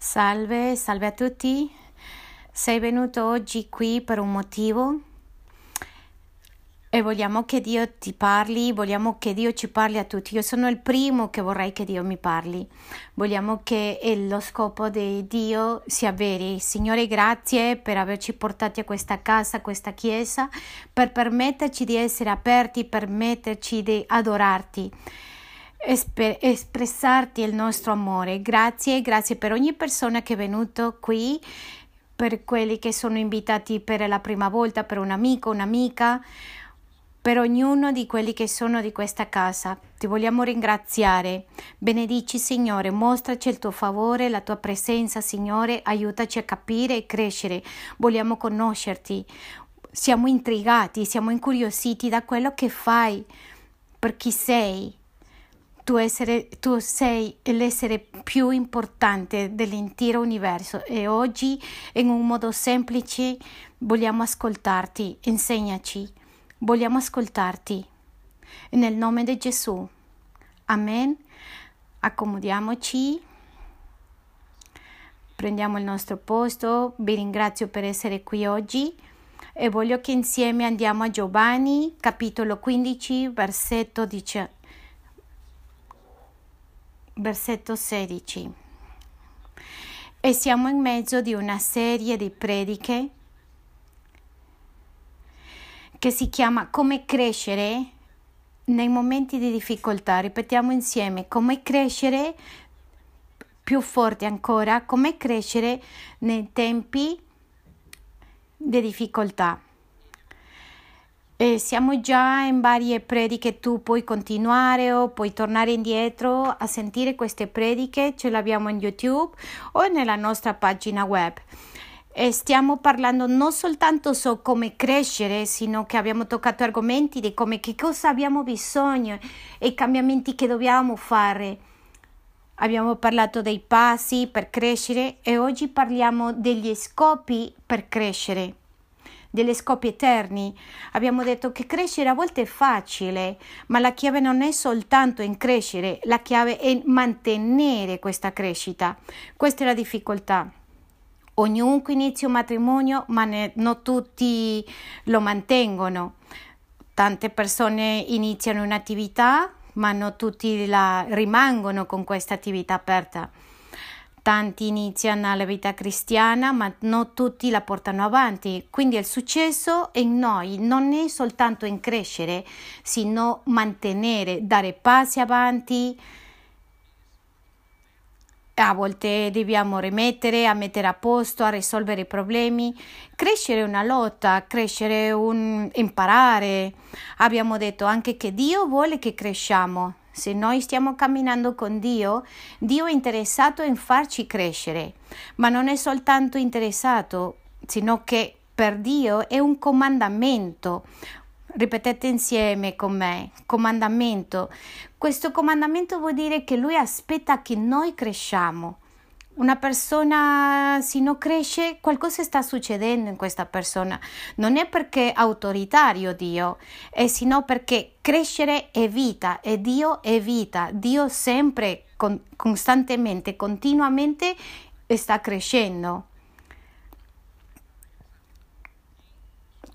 Salve, salve a tutti. Sei venuto oggi qui per un motivo e vogliamo che Dio ti parli, vogliamo che Dio ci parli a tutti. Io sono il primo che vorrei che Dio mi parli. Vogliamo che lo scopo di Dio sia vero. Signore, grazie per averci portati a questa casa, a questa chiesa, per permetterci di essere aperti, permetterci di adorarti esper- espressarti il nostro amore. Grazie, grazie per ogni persona che è venuto qui, per quelli che sono invitati per la prima volta, per un amico, un'amica, per ognuno di quelli che sono di questa casa. Ti vogliamo ringraziare. Benedici, Signore, mostraci il tuo favore, la tua presenza, Signore, aiutaci a capire e crescere. Vogliamo conoscerti. Siamo intrigati, siamo incuriositi da quello che fai, per chi sei tu, essere, tu sei l'essere più importante dell'intero universo e oggi in un modo semplice vogliamo ascoltarti, insegnaci, vogliamo ascoltarti. Nel nome di Gesù. Amen. Accomodiamoci. Prendiamo il nostro posto. Vi ringrazio per essere qui oggi e voglio che insieme andiamo a Giovanni, capitolo 15, versetto 19 versetto 16. E siamo in mezzo di una serie di prediche che si chiama Come crescere nei momenti di difficoltà. Ripetiamo insieme, come crescere più forte ancora, come crescere nei tempi di difficoltà. Eh, siamo già in varie prediche, tu puoi continuare o puoi tornare indietro a sentire queste prediche, ce l'abbiamo in YouTube o nella nostra pagina web. E stiamo parlando non soltanto su come crescere, sino che abbiamo toccato argomenti di come che cosa abbiamo bisogno e i cambiamenti che dobbiamo fare. Abbiamo parlato dei passi per crescere e oggi parliamo degli scopi per crescere delle scopi eterni. Abbiamo detto che crescere a volte è facile, ma la chiave non è soltanto in crescere, la chiave è mantenere questa crescita. Questa è la difficoltà. Ognunque inizia un matrimonio, ma ne, non tutti lo mantengono. Tante persone iniziano un'attività, ma non tutti la rimangono con questa attività aperta. Tanti iniziano la vita cristiana, ma non tutti la portano avanti. Quindi il successo in noi non è soltanto in crescere, sino mantenere, dare passi avanti. A volte dobbiamo rimettere, a mettere a posto, a risolvere i problemi. Crescere è una lotta, crescere è un imparare. Abbiamo detto anche che Dio vuole che cresciamo, se noi stiamo camminando con Dio, Dio è interessato in farci crescere, ma non è soltanto interessato, sino che per Dio è un comandamento. Ripetete insieme con me, comandamento. Questo comandamento vuol dire che Lui aspetta che noi cresciamo una persona se non cresce qualcosa sta succedendo in questa persona? Non è perché è autoritario Dio è sino perché crescere è vita e Dio è vita. Dio sempre con, costantemente continuamente sta crescendo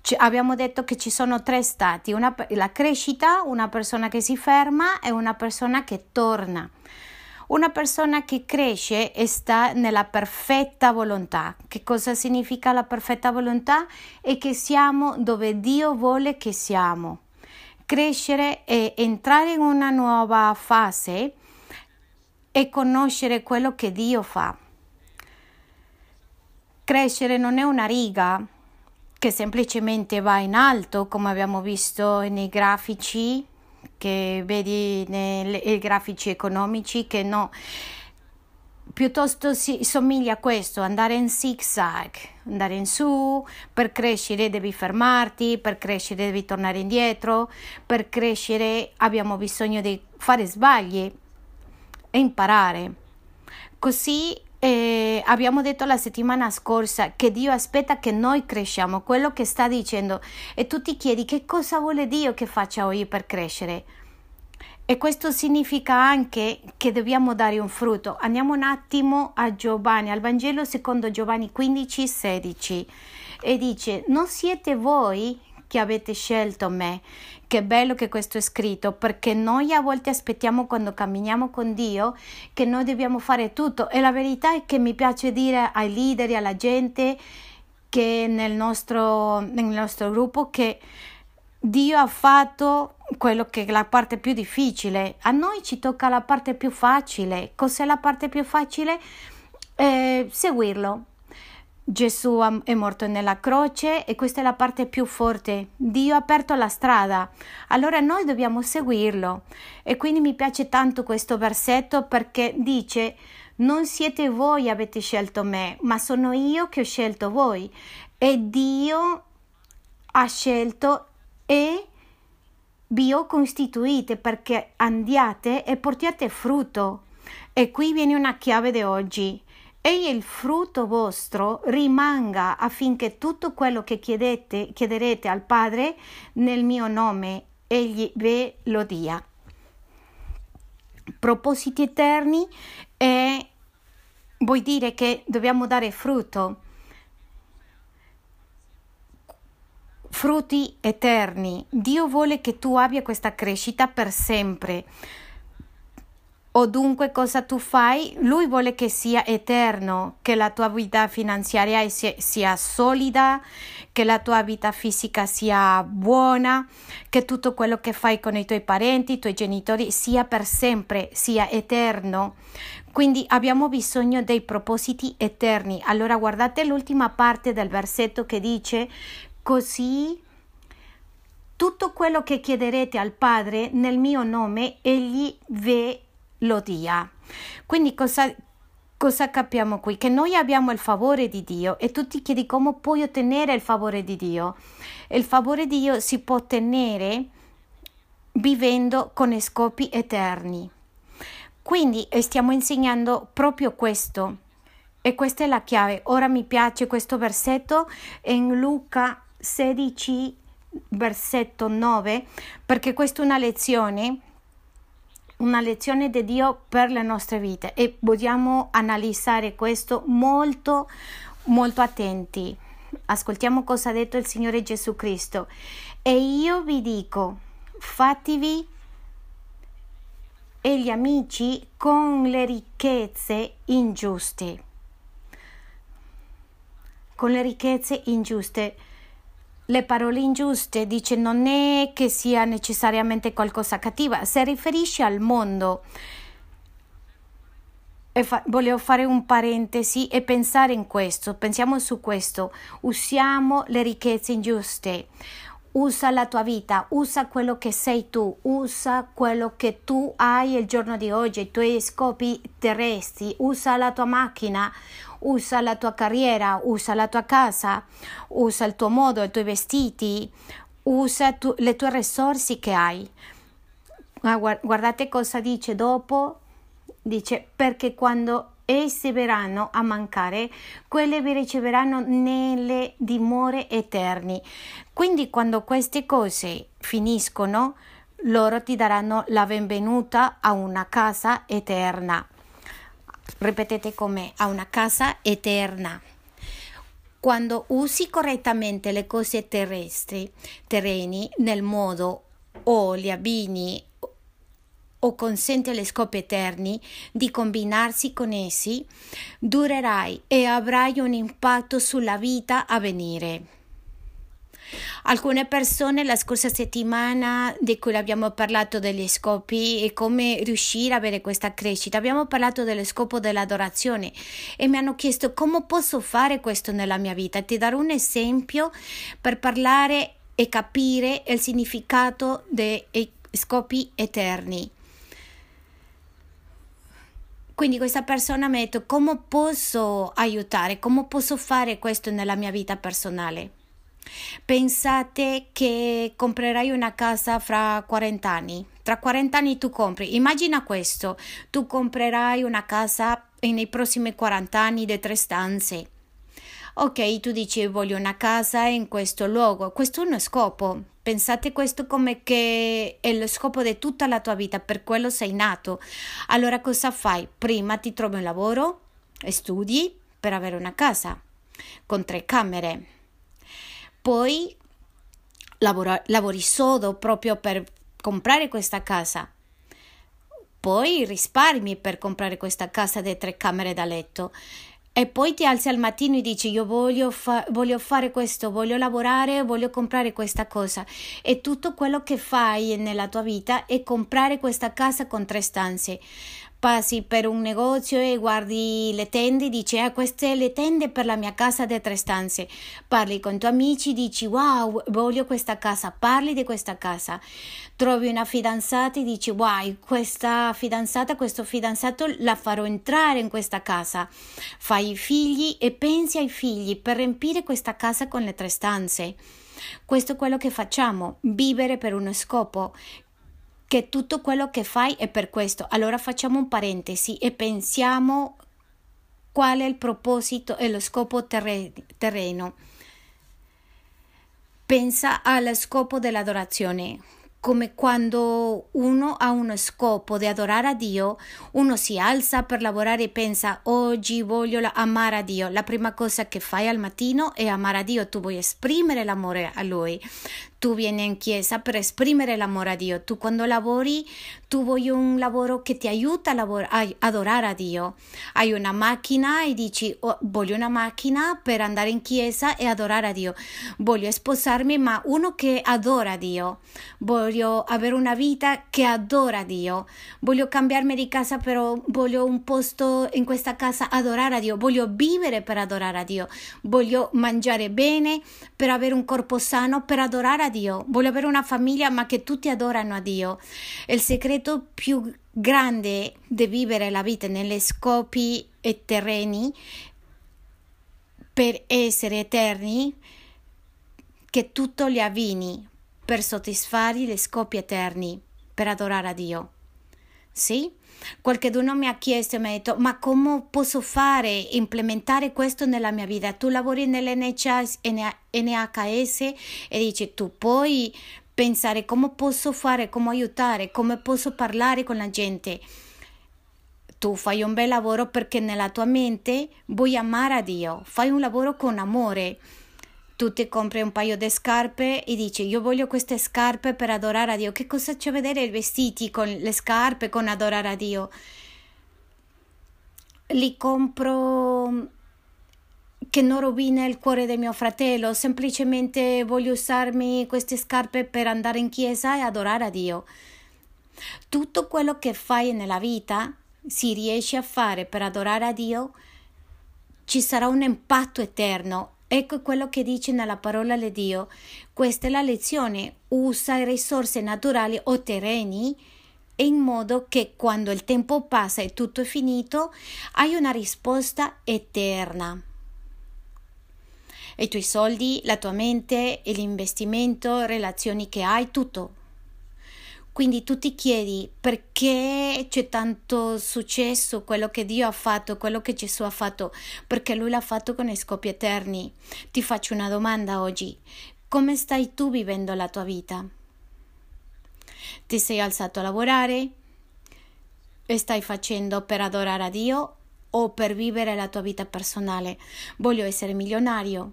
C- abbiamo detto che ci sono tre stati una, la crescita una persona che si ferma e una persona che torna una persona che cresce e sta nella perfetta volontà. Che cosa significa la perfetta volontà? È che siamo dove Dio vuole che siamo. Crescere e entrare in una nuova fase e conoscere quello che Dio fa. Crescere non è una riga che semplicemente va in alto, come abbiamo visto nei grafici che vedi nei grafici economici che no piuttosto si somiglia a questo, andare in zigzag, andare in su, per crescere devi fermarti, per crescere devi tornare indietro, per crescere abbiamo bisogno di fare sbagli e imparare. Così eh, abbiamo detto la settimana scorsa che Dio aspetta che noi cresciamo, quello che sta dicendo, e tu ti chiedi che cosa vuole Dio che faccia io per crescere. E questo significa anche che dobbiamo dare un frutto. Andiamo un attimo a Giovanni, al Vangelo secondo Giovanni 15, 16 e dice, non siete voi che avete scelto me. Che bello che questo è scritto, perché noi a volte aspettiamo quando camminiamo con Dio che noi dobbiamo fare tutto e la verità è che mi piace dire ai leader alla gente che nel nostro, nel nostro gruppo che Dio ha fatto quello che è la parte più difficile. A noi ci tocca la parte più facile. Cos'è la parte più facile? Eh, seguirlo. Gesù è morto nella croce e questa è la parte più forte. Dio ha aperto la strada, allora noi dobbiamo seguirlo. E quindi mi piace tanto questo versetto perché dice non siete voi avete scelto me, ma sono io che ho scelto voi. E Dio ha scelto e vi ho costituite perché andiate e portiate frutto. E qui viene una chiave di oggi. E il frutto vostro rimanga affinché tutto quello che chiedete, chiederete al Padre nel mio nome, egli ve lo dia. Propositi eterni e vuol dire che dobbiamo dare frutto. frutti eterni. Dio vuole che tu abbia questa crescita per sempre. Dunque cosa tu fai? Lui vuole che sia eterno, che la tua vita finanziaria sia, sia solida, che la tua vita fisica sia buona, che tutto quello che fai con i tuoi parenti, i tuoi genitori sia per sempre, sia eterno. Quindi abbiamo bisogno dei propositi eterni. Allora guardate l'ultima parte del versetto che dice Così tutto quello che chiederete al Padre nel mio nome, egli ve lo dia. Quindi cosa, cosa capiamo qui? Che noi abbiamo il favore di Dio e tu ti chiedi come puoi ottenere il favore di Dio. Il favore di Dio si può ottenere vivendo con scopi eterni. Quindi stiamo insegnando proprio questo. E questa è la chiave. Ora mi piace questo versetto in Luca 16 versetto 9 perché questa è una lezione una lezione di Dio per le nostre vite e vogliamo analizzare questo molto molto attenti. Ascoltiamo cosa ha detto il Signore Gesù Cristo. E io vi dico fatevi e gli amici con le ricchezze ingiuste. Con le ricchezze ingiuste le parole ingiuste dice non è che sia necessariamente qualcosa cattiva, si riferisce al mondo. Fa- volevo fare un parentesi e pensare in questo, pensiamo su questo, usiamo le ricchezze ingiuste, usa la tua vita, usa quello che sei tu, usa quello che tu hai il giorno di oggi, i tuoi scopi terrestri, usa la tua macchina, usa la tua carriera, usa la tua casa, usa il tuo modo, i tuoi vestiti, usa tu, le tue risorse che hai. Ah, guardate cosa dice dopo, dice perché quando essi verranno a mancare, quelle vi riceveranno nelle dimore eterni. Quindi quando queste cose finiscono, loro ti daranno la benvenuta a una casa eterna ripetete con me, a una casa eterna. Quando usi correttamente le cose terrestri, terreni, nel modo o li abbini o consente agli scopi eterni di combinarsi con essi, durerai e avrai un impatto sulla vita a venire. Alcune persone la scorsa settimana di cui abbiamo parlato degli scopi e come riuscire a avere questa crescita, abbiamo parlato dello scopo dell'adorazione e mi hanno chiesto come posso fare questo nella mia vita. Ti darò un esempio per parlare e capire il significato dei scopi eterni. Quindi questa persona mi ha detto come posso aiutare, come posso fare questo nella mia vita personale. Pensate che comprerai una casa fra 40 anni. Tra 40 anni tu compri. Immagina questo, tu comprerai una casa nei prossimi 40 anni di tre stanze. Ok, tu dici voglio una casa in questo luogo, questo è uno scopo, Pensate questo come che è lo scopo di tutta la tua vita, per quello sei nato. Allora cosa fai? Prima ti trovi un lavoro, studi per avere una casa con tre camere. Poi lavora, lavori sodo proprio per comprare questa casa. Poi risparmi per comprare questa casa di tre camere da letto e poi ti alzi al mattino e dici io voglio, fa- voglio, fare questo, voglio lavorare, voglio comprare questa cosa e tutto quello che fai nella tua vita è comprare questa casa con tre stanze passi per un negozio e guardi le tende, dici ah queste le tende per la mia casa di tre stanze, parli con i tuoi amici, dici wow voglio questa casa, parli di questa casa, trovi una fidanzata e dici wow questa fidanzata, questo fidanzato la farò entrare in questa casa, fai i figli e pensi ai figli per riempire questa casa con le tre stanze. Questo è quello che facciamo, vivere per uno scopo che tutto quello che fai è per questo. Allora facciamo un parentesi e pensiamo qual è il proposito e lo scopo terreno. Pensa allo scopo dell'adorazione come quando uno ha uno scopo di adorare a Dio, uno si alza per lavorare e pensa oggi voglio amare a Dio. La prima cosa che fai al mattino è amare a Dio, tu vuoi esprimere l'amore a Lui tu vieni in chiesa per esprimere l'amore a Dio. Tu quando lavori, tu vuoi un lavoro che ti aiuta a, lavor- a adorare a Dio. Hai una macchina e dici oh, voglio una macchina per andare in chiesa e adorare a Dio. Voglio sposarmi, ma uno che adora Dio. Voglio avere una vita che adora Dio. Voglio cambiarmi di casa, però voglio un posto in questa casa adorare a Dio. Voglio vivere per adorare a Dio. Voglio mangiare bene per avere un corpo sano per adorare a Dio Dio, voglio avere una famiglia ma che tutti adorano a Dio. Il segreto più grande di vivere la vita negli scopi terreni per essere eterni che tutto li avvini per soddisfare gli scopi eterni, per adorare a Dio. Sì? Qualcuno mi ha chiesto e mi ha detto: Ma come posso fare, implementare questo nella mia vita? Tu lavori nell'NHS NHS e dici: Tu puoi pensare come posso fare, come aiutare, come posso parlare con la gente. Tu fai un bel lavoro perché nella tua mente vuoi amare a Dio, fai un lavoro con amore tu ti compri un paio di scarpe e dici io voglio queste scarpe per adorare a Dio. Che cosa c'è a vedere i vestiti con le scarpe con adorare a Dio? Li compro che non rovina il cuore del mio fratello, semplicemente voglio usarmi queste scarpe per andare in chiesa e adorare a Dio. Tutto quello che fai nella vita, si riesce a fare per adorare a Dio, ci sarà un impatto eterno Ecco quello che dice nella parola di Dio. Questa è la lezione. Usa risorse naturali o terreni in modo che quando il tempo passa e tutto è finito, hai una risposta eterna. I tuoi soldi, la tua mente, l'investimento, relazioni che hai, tutto quindi tu ti chiedi perché c'è tanto successo, quello che Dio ha fatto, quello che Gesù ha fatto, perché Lui l'ha fatto con scopi eterni. Ti faccio una domanda oggi. Come stai tu vivendo la tua vita? Ti sei alzato a lavorare? Stai facendo per adorare a Dio o per vivere la tua vita personale? Voglio essere milionario.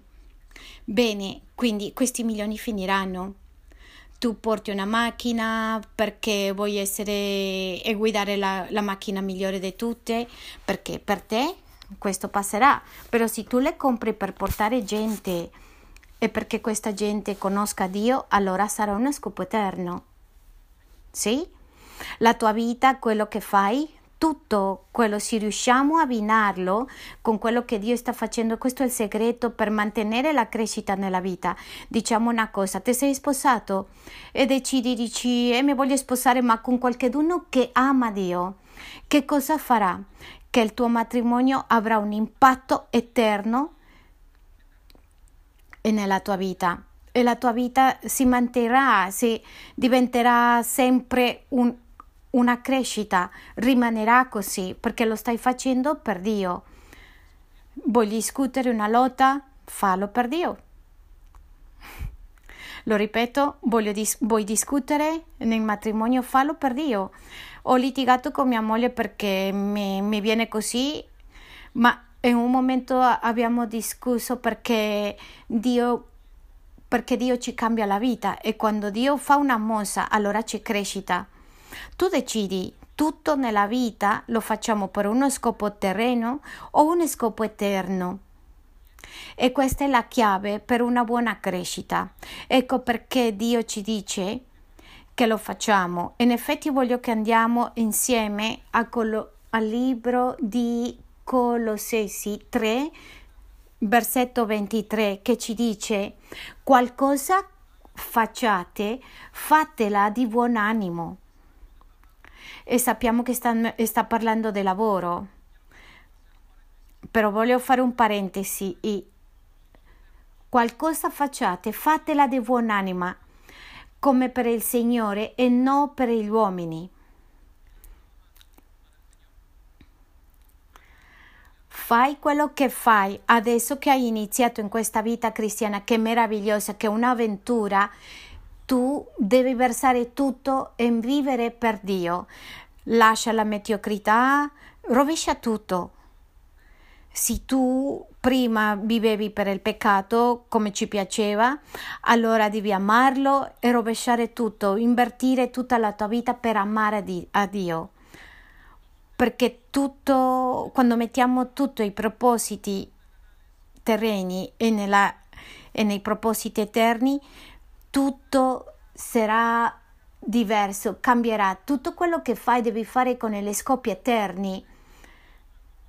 Bene, quindi questi milioni finiranno tu porti una macchina perché vuoi essere e guidare la, la macchina migliore di tutte, perché per te questo passerà, però se tu le compri per portare gente e perché questa gente conosca Dio, allora sarà uno scopo eterno. Sì? La tua vita, quello che fai, tutto quello, se riusciamo a abbinarlo con quello che Dio sta facendo, questo è il segreto per mantenere la crescita nella vita. Diciamo una cosa, ti sei sposato e decidi, dici, eh, mi voglio sposare ma con qualcuno che ama Dio. Che cosa farà? Che il tuo matrimonio avrà un impatto eterno nella tua vita e la tua vita si manterrà, si diventerà sempre un una crescita, rimanerà così perché lo stai facendo per Dio. Vuoi discutere una lotta? Fallo per Dio. Lo ripeto, dis- vuoi discutere nel matrimonio? Fallo per Dio. Ho litigato con mia moglie perché mi, mi viene così, ma in un momento abbiamo discusso perché Dio perché Dio ci cambia la vita e quando Dio fa una mossa allora c'è crescita. Tu decidi, tutto nella vita lo facciamo per uno scopo terreno o uno scopo eterno. E questa è la chiave per una buona crescita. Ecco perché Dio ci dice che lo facciamo. In effetti voglio che andiamo insieme Colo- al libro di Colossesi 3, versetto 23, che ci dice qualcosa facciate, fatela di buon animo. E sappiamo che sta, sta parlando di lavoro. Però voglio fare un parentesi. Qualcosa facciate, fatela di buon anima, come per il Signore e non per gli uomini. Fai quello che fai adesso che hai iniziato in questa vita cristiana che è meravigliosa, che è un'avventura. Tu devi versare tutto e vivere per Dio. Lascia la mediocrità, rovescia tutto. Se tu prima vivevi per il peccato come ci piaceva, allora devi amarlo e rovesciare tutto, invertire tutta la tua vita per amare a Dio perché tutto, quando mettiamo tutti i propositi terreni e, nella, e nei propositi eterni, tutto sarà diverso, cambierà. Tutto quello che fai devi fare con gli scopi eterni.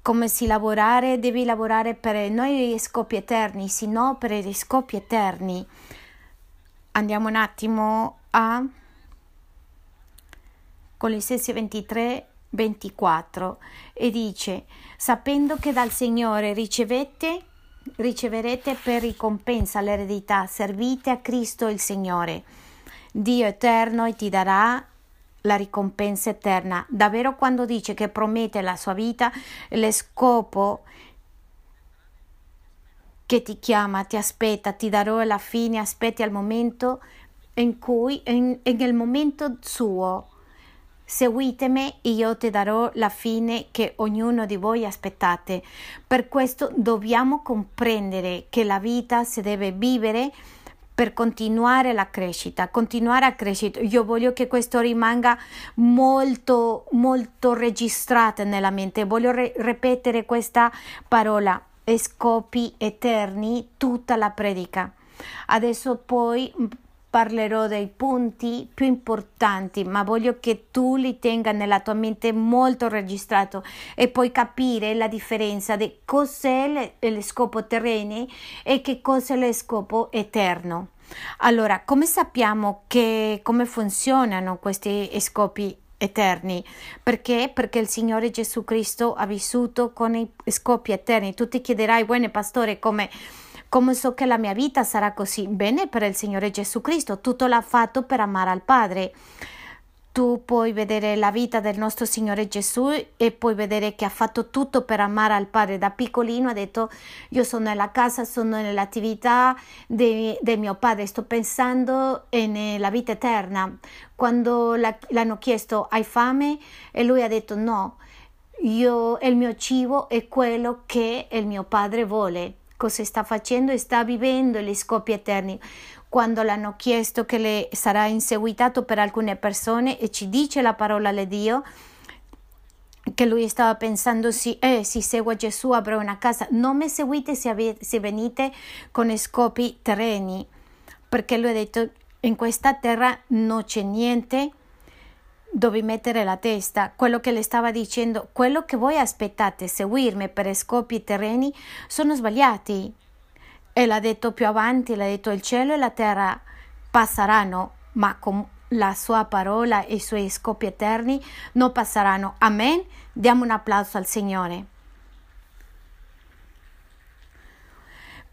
Come si lavorare, devi lavorare per non gli scopi eterni, sino per gli scopi eterni. Andiamo un attimo a Colossesi 23 24 e dice sapendo che dal Signore ricevete riceverete per ricompensa l'eredità servite a Cristo il Signore. Dio eterno e ti darà la ricompensa eterna. Davvero quando dice che promette la sua vita lo scopo che ti chiama, ti aspetta, ti darò alla fine, aspetti al momento in cui, in, in nel momento suo, Seguitemi e io ti darò la fine che ognuno di voi aspettate. Per questo dobbiamo comprendere che la vita si deve vivere per continuare la crescita, continuare a crescere. Io voglio che questo rimanga molto, molto registrato nella mente. Voglio re- ripetere questa parola, scopi eterni, tutta la predica. Adesso poi parlerò dei punti più importanti, ma voglio che tu li tenga nella tua mente molto registrato e puoi capire la differenza di cos'è lo scopo terreno e che cos'è lo scopo eterno. Allora, come sappiamo che come funzionano questi scopi eterni. Perché? Perché il Signore Gesù Cristo ha vissuto con i scopi eterni. Tu ti chiederai, buone pastore, come come so che la mia vita sarà così? Bene per il Signore Gesù Cristo, tutto l'ha fatto per amare al Padre. Tu puoi vedere la vita del nostro Signore Gesù e puoi vedere che ha fatto tutto per amare al Padre. Da piccolino ha detto io sono nella casa, sono nell'attività del de mio Padre, sto pensando nella vita eterna. Quando l'hanno chiesto hai fame e lui ha detto no, io, il mio cibo è quello che il mio Padre vuole cosa sta facendo e sta vivendo gli scopi eterni. Quando l'hanno chiesto che le sarà inseguitato per alcune persone e ci dice la parola di Dio, che lui stava pensando sì, eh, se seguo Gesù avrò una casa, non mi seguite se, avete, se venite con scopi terreni, perché lui ha detto in questa terra non c'è niente dove mettere la testa, quello che le stava dicendo, quello che voi aspettate, seguirmi per scopi terreni, sono sbagliati. E l'ha detto più avanti, l'ha detto il cielo e la terra passeranno, ma con la sua parola e i suoi scopi eterni non passeranno. Amen. Diamo un applauso al Signore.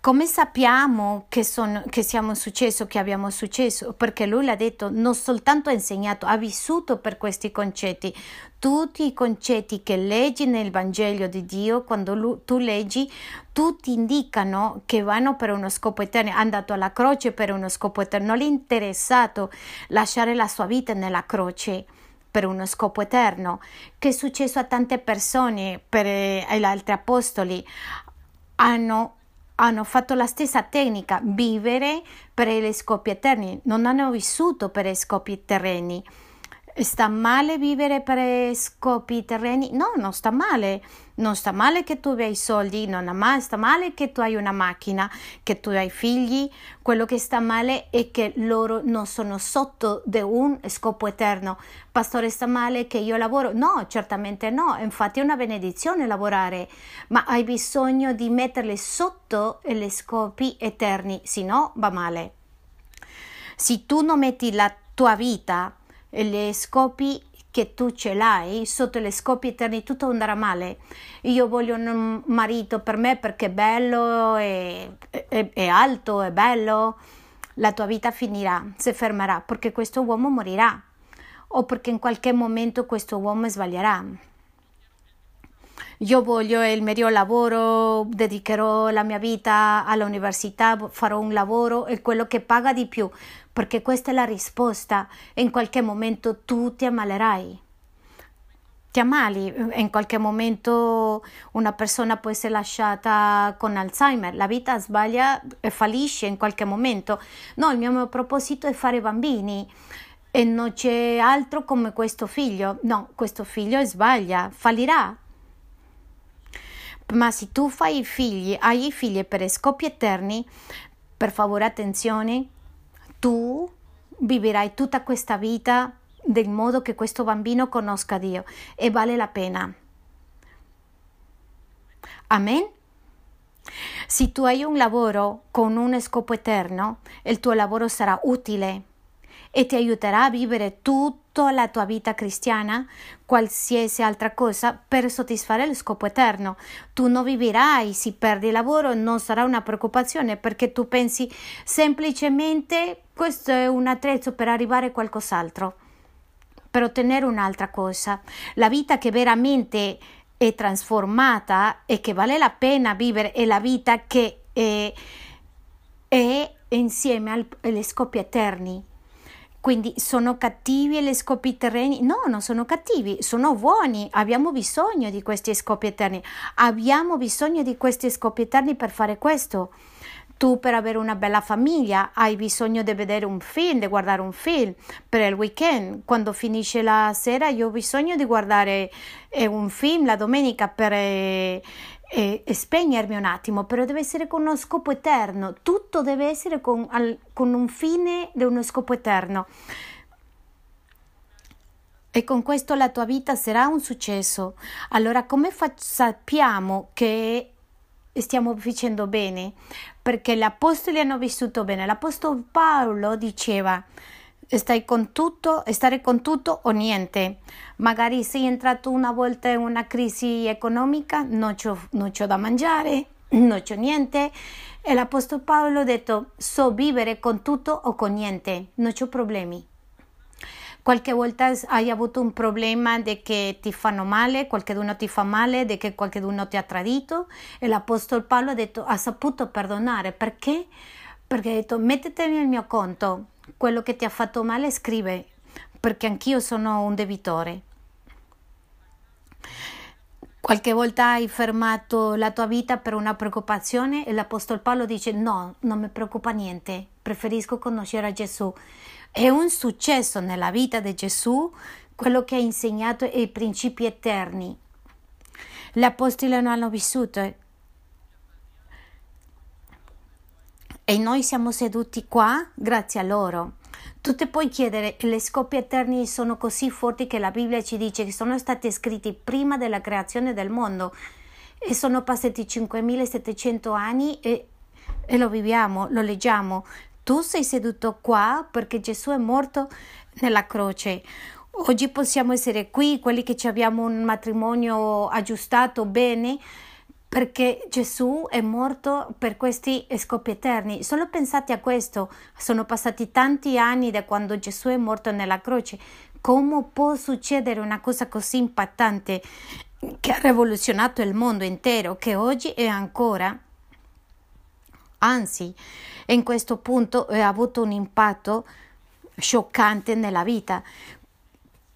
Come sappiamo che, sono, che siamo successo, che abbiamo successo? Perché lui l'ha detto, non soltanto ha insegnato, ha vissuto per questi concetti. Tutti i concetti che leggi nel Vangelo di Dio, quando lui, tu leggi, tutti indicano che vanno per uno scopo eterno. È andato alla croce per uno scopo eterno. Non gli è interessato lasciare la sua vita nella croce per uno scopo eterno, che è successo a tante persone, per eh, gli altri apostoli, hanno hanno fatto la stessa tecnica, vivere per gli scopi eterni, non hanno vissuto per gli scopi terreni. Sta male vivere per scopi terreni? No, non sta male. Non sta male che tu abbia i soldi, non sta male che tu hai una macchina, che tu hai figli. Quello che sta male è che loro non sono sotto di un scopo eterno. Pastore, sta male che io lavoro? No, certamente no. Infatti è una benedizione lavorare, ma hai bisogno di metterle sotto gli scopi eterni, se no va male. Se tu non metti la tua vita le scopi che tu ce l'hai, sotto le scopi eterni tutto andrà male. Io voglio un marito per me perché è bello, è, è, è alto, è bello. La tua vita finirà, si fermerà perché questo uomo morirà o perché in qualche momento questo uomo sbaglierà. Io voglio il mio lavoro, dedicherò la mia vita all'università, farò un lavoro e quello che paga di più perché questa è la risposta in qualche momento tu ti ammalerai. Ti ammali, in qualche momento una persona può essere lasciata con Alzheimer, la vita sbaglia e fallisce in qualche momento. No, il mio proposito è fare bambini e non c'è altro come questo figlio. No, questo figlio sbaglia, fallirà. Ma se tu fai figli, hai i figli per scopi eterni, per favore attenzione, tu viverai tutta questa vita del modo che questo bambino conosca Dio e vale la pena. Amen? Se tu hai un lavoro con un scopo eterno, il tuo lavoro sarà utile e ti aiuterà a vivere tutta la tua vita cristiana, qualsiasi altra cosa, per soddisfare lo scopo eterno. Tu non viverai se perdi il lavoro, non sarà una preoccupazione perché tu pensi semplicemente questo è un attrezzo per arrivare a qualcos'altro, per ottenere un'altra cosa. La vita che veramente è trasformata e che vale la pena vivere è la vita che è, è insieme agli scopi eterni quindi sono cattivi gli scopi terreni? No, non sono cattivi, sono buoni. Abbiamo bisogno di questi scopi eterni. Abbiamo bisogno di questi scopi eterni per fare questo. Tu per avere una bella famiglia hai bisogno di vedere un film, di guardare un film per il weekend. Quando finisce la sera io ho bisogno di guardare eh, un film la domenica per eh, e, e, spegnermi un attimo, però deve essere con uno scopo eterno, tutto deve essere con, al, con un fine di uno scopo eterno. E con questo la tua vita sarà un successo. Allora, come fa- sappiamo che stiamo facendo bene? Perché gli apostoli hanno vissuto bene. L'apostolo Paolo diceva stai con tutto, stare con tutto o niente. Magari sei entrato una volta in una crisi economica, non c'ho, non c'ho da mangiare, non c'ho niente. E l'Apostolo Paolo ha detto, so vivere con tutto o con niente, non c'ho problemi. Qualche volta hai avuto un problema di che ti fanno male, qualcuno ti fa male, di che qualcuno ti ha tradito e l'Apostolo Paolo ha detto, ha saputo perdonare. Perché? Perché ha detto, mettete nel mio conto, quello che ti ha fatto male scrive, perché anch'io sono un debitore. Qualche volta hai fermato la tua vita per una preoccupazione e l'Apostolo Paolo dice no, non mi preoccupa niente, preferisco conoscere Gesù. È un successo nella vita di Gesù quello che ha insegnato i principi eterni. Gli apostoli non hanno vissuto e noi siamo seduti qua grazie a loro. Tu ti puoi chiedere, le scopi eterni sono così forti che la Bibbia ci dice che sono stati scritti prima della creazione del mondo e sono passati 5700 anni e, e lo viviamo, lo leggiamo. Tu sei seduto qua perché Gesù è morto nella croce. Oggi possiamo essere qui, quelli che abbiamo un matrimonio aggiustato bene, perché Gesù è morto per questi scopi eterni. Solo pensate a questo, sono passati tanti anni da quando Gesù è morto nella croce. Come può succedere una cosa così impattante che ha rivoluzionato il mondo intero, che oggi è ancora, anzi, in questo punto ha avuto un impatto scioccante nella vita.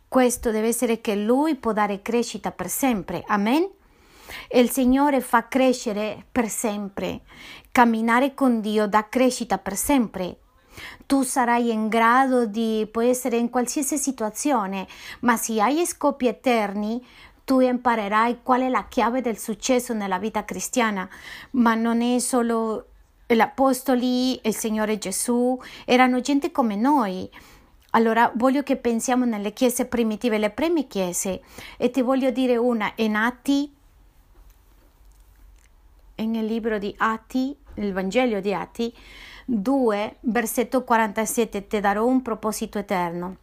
Questo deve essere che Lui può dare crescita per sempre. Amen. Il Signore fa crescere per sempre. Camminare con Dio dà crescita per sempre. Tu sarai in grado di, può essere in qualsiasi situazione, ma se hai scopi eterni, tu imparerai qual è la chiave del successo nella vita cristiana. Ma non è solo gli apostoli, il Signore Gesù, erano gente come noi. Allora voglio che pensiamo nelle chiese primitive, le prime chiese, e ti voglio dire una, in Atti nel libro di Atti, nel Vangelo di Atti 2, versetto 47, ti darò un proposito eterno.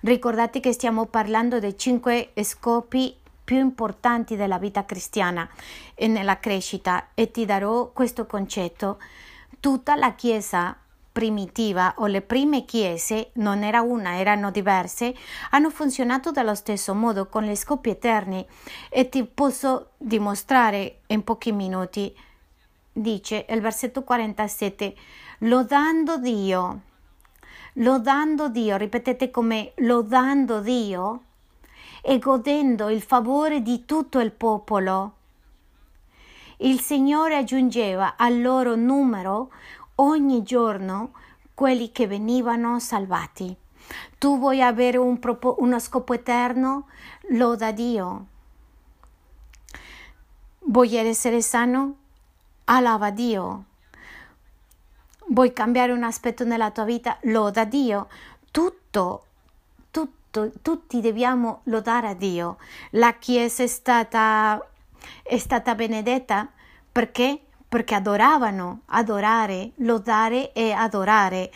Ricordate che stiamo parlando dei cinque scopi più importanti della vita cristiana e nella crescita e ti darò questo concetto. Tutta la Chiesa primitiva o le prime chiese, non era una, erano diverse, hanno funzionato dallo stesso modo con le scopi eterni e ti posso dimostrare in pochi minuti. Dice il versetto 47, lodando Dio, lodando Dio, ripetete come lodando Dio e godendo il favore di tutto il popolo. Il Signore aggiungeva al loro numero ogni giorno quelli che venivano salvati. Tu vuoi avere un propo- uno scopo eterno? Loda Dio. Vuoi essere sano? Alaba Dio. Vuoi cambiare un aspetto nella tua vita? Loda Dio. Tutto, tutto, tutti dobbiamo lodare a Dio. La Chiesa è stata, è stata benedetta perché perché adoravano, adorare, lodare e adorare.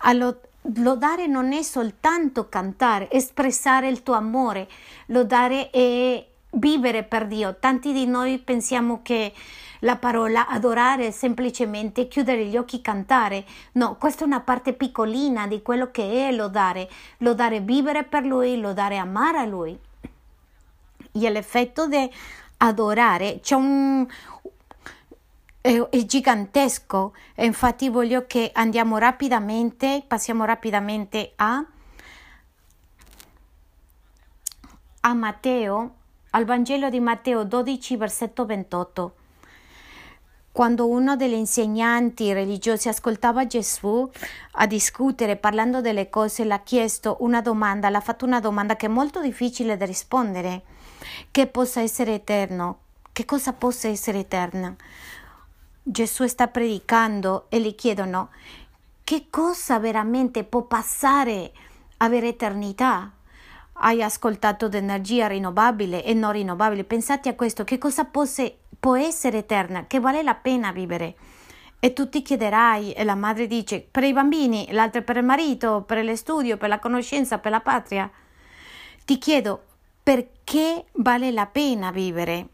Allo, lodare non è soltanto cantare, espressare il tuo amore, lodare è vivere per Dio. Tanti di noi pensiamo che la parola adorare è semplicemente chiudere gli occhi e cantare. No, questa è una parte piccolina di quello che è lodare. Lodare vivere per Lui, lodare amare a Lui. E l'effetto di adorare, c'è un, è, è gigantesco infatti voglio che andiamo rapidamente, passiamo rapidamente a, a Matteo, al Vangelo di Matteo 12, versetto 28. Quando uno degli insegnanti religiosi ascoltava Gesù a discutere parlando delle cose, l'ha chiesto una domanda, l'ha fatto una domanda che è molto difficile da rispondere. Che possa essere eterno? Che cosa possa essere eterna? Gesù sta predicando e gli chiedono che cosa veramente può passare, avere eternità. Hai ascoltato di energia rinnovabile e non rinnovabile. Pensate a questo, che cosa posse, può essere eterna, che vale la pena vivere. E tu ti chiederai, e la madre dice, per i bambini, l'altra per il marito, per lo studio, per la conoscenza, per la patria. Ti chiedo, perché vale la pena vivere?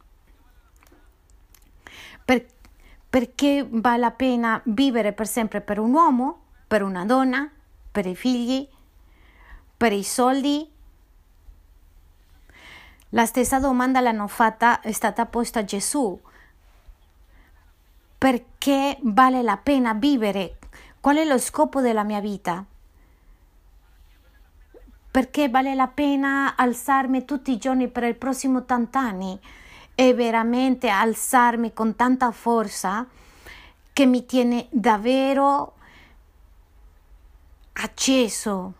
Perché perché vale la pena vivere per sempre per un uomo, per una donna, per i figli, per i soldi. La stessa domanda l'hanno fatta, è stata posta a Gesù. Perché vale la pena vivere? Qual è lo scopo della mia vita? Perché vale la pena alzarmi tutti i giorni per il prossimo 80 anni? E veramente alzarmi con tanta forza che mi tiene davvero acceso.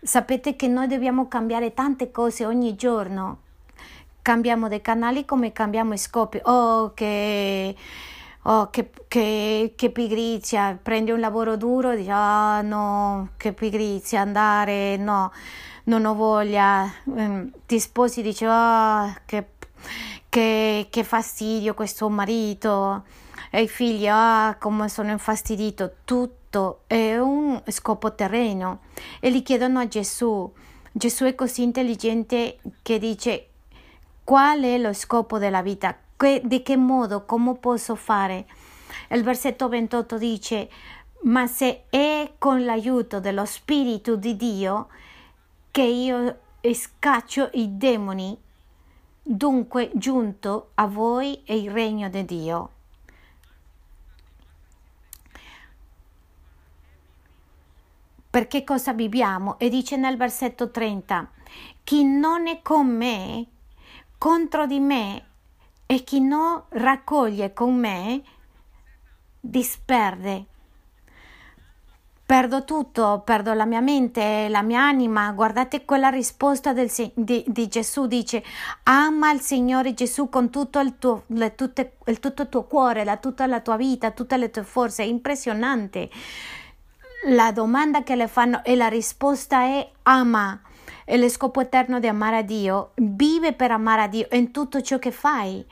Sapete che noi dobbiamo cambiare tante cose ogni giorno. Cambiamo dei canali come cambiamo scopi. Oh, che, oh, che, che, che pigrizia. Prendi un lavoro duro e dici, ah oh, no, che pigrizia andare, no, non ho voglia. Mm, ti sposi e dici, oh, che che, che fastidio questo marito. E i figli, ah, come sono infastidito, tutto è un scopo terreno. E gli chiedono a Gesù. Gesù è così intelligente che dice qual è lo scopo della vita, che, di che modo, come posso fare. Il versetto 28 dice, ma se è con l'aiuto dello Spirito di Dio che io scaccio i demoni, dunque giunto a voi è il regno di Dio. Perché cosa viviamo? E dice nel versetto 30, chi non è con me, contro di me, e chi non raccoglie con me, disperde. Perdo tutto, perdo la mia mente, la mia anima. Guardate quella risposta del, di, di, Gesù, dice ama il Signore Gesù con tutto il tuo, le, tutte, il, tutto il tuo cuore, la, tutta la tua vita, tutte le tue forze. È impressionante. La domanda che le fanno e la risposta è ama. E lo scopo eterno di amare a Dio, vive per amare a Dio in tutto ciò che fai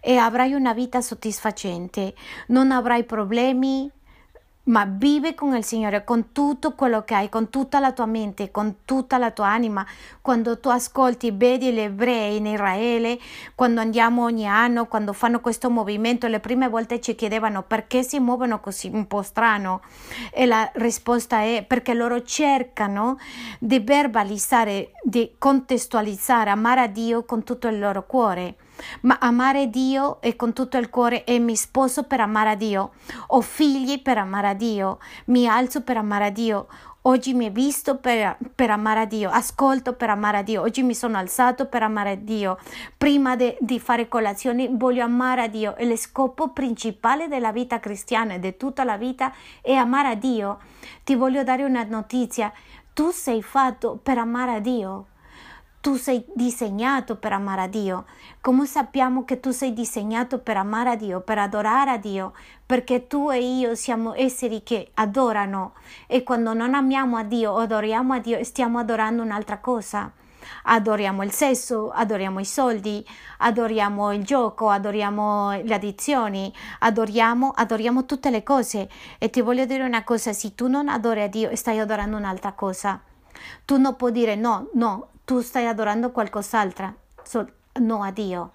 e avrai una vita soddisfacente, non avrai problemi, ma vive con il Signore, con tutto quello che hai, con tutta la tua mente, con tutta la tua anima. Quando tu ascolti, vedi gli ebrei in Israele, quando andiamo ogni anno, quando fanno questo movimento, le prime volte ci chiedevano perché si muovono così? Un po' strano. E la risposta è perché loro cercano di verbalizzare, di contestualizzare, amare a Dio con tutto il loro cuore ma amare Dio e con tutto il cuore e mi sposo per amare a Dio, ho figli per amare a Dio, mi alzo per amare a Dio, Oggi mi visto per, per, amare a Dio, ascolto per amare a Dio, oggi mi sono alzato per amare a Dio. Prima de, di fare colazione voglio amare a Dio. Lo scopo principale della vita cristiana e di tutta la vita è amare a Dio. Ti voglio dare una notizia, tu sei fatto per amare a Dio. Tu sei disegnato per amare a Dio. Come sappiamo che tu sei disegnato per amare a Dio, per adorare a Dio? Perché tu e io siamo esseri che adorano e quando non amiamo a Dio adoriamo a Dio stiamo adorando un'altra cosa. Adoriamo il sesso, adoriamo i soldi, adoriamo il gioco, adoriamo le addizioni, adoriamo, adoriamo tutte le cose. E ti voglio dire una cosa, se tu non adori a Dio stai adorando un'altra cosa. Tu non puoi dire no, no, tu stai adorando qualcos'altro, no a Dio.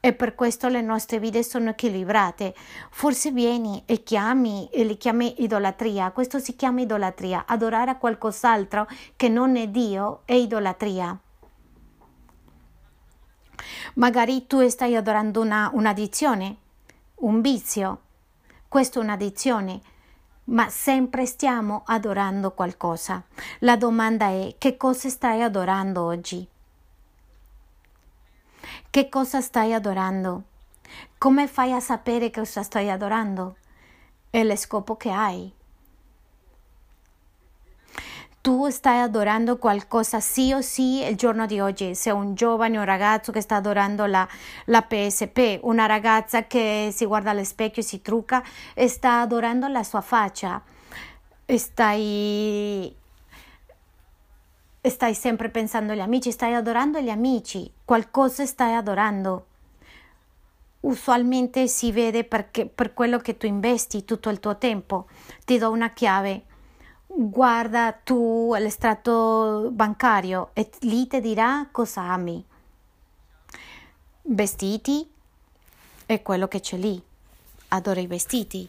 E per questo le nostre vite sono equilibrate. Forse vieni e chiami e li chiami idolatria. Questo si chiama idolatria. Adorare a qualcos'altro che non è Dio è idolatria. Magari tu stai adorando una, un'addizione, un vizio. Questo è un'addizione ma sempre stiamo adorando qualcosa. La domanda è che cosa stai adorando oggi? Che cosa stai adorando? Come fai a sapere cosa stai adorando? È lo scopo che hai tu stai adorando qualcosa sì o sì il giorno di oggi, se un giovane, un ragazzo che sta adorando la, la PSP, una ragazza che si guarda allo specchio e si trucca sta adorando la sua faccia, stai, stai sempre pensando agli amici, stai adorando gli amici, qualcosa stai adorando. Usualmente si vede perché, per quello che tu investi tutto il tuo tempo. Ti do una chiave guarda tu l'estratto bancario e lì ti dirà cosa ami. Vestiti è quello che c'è lì. Adoro i vestiti.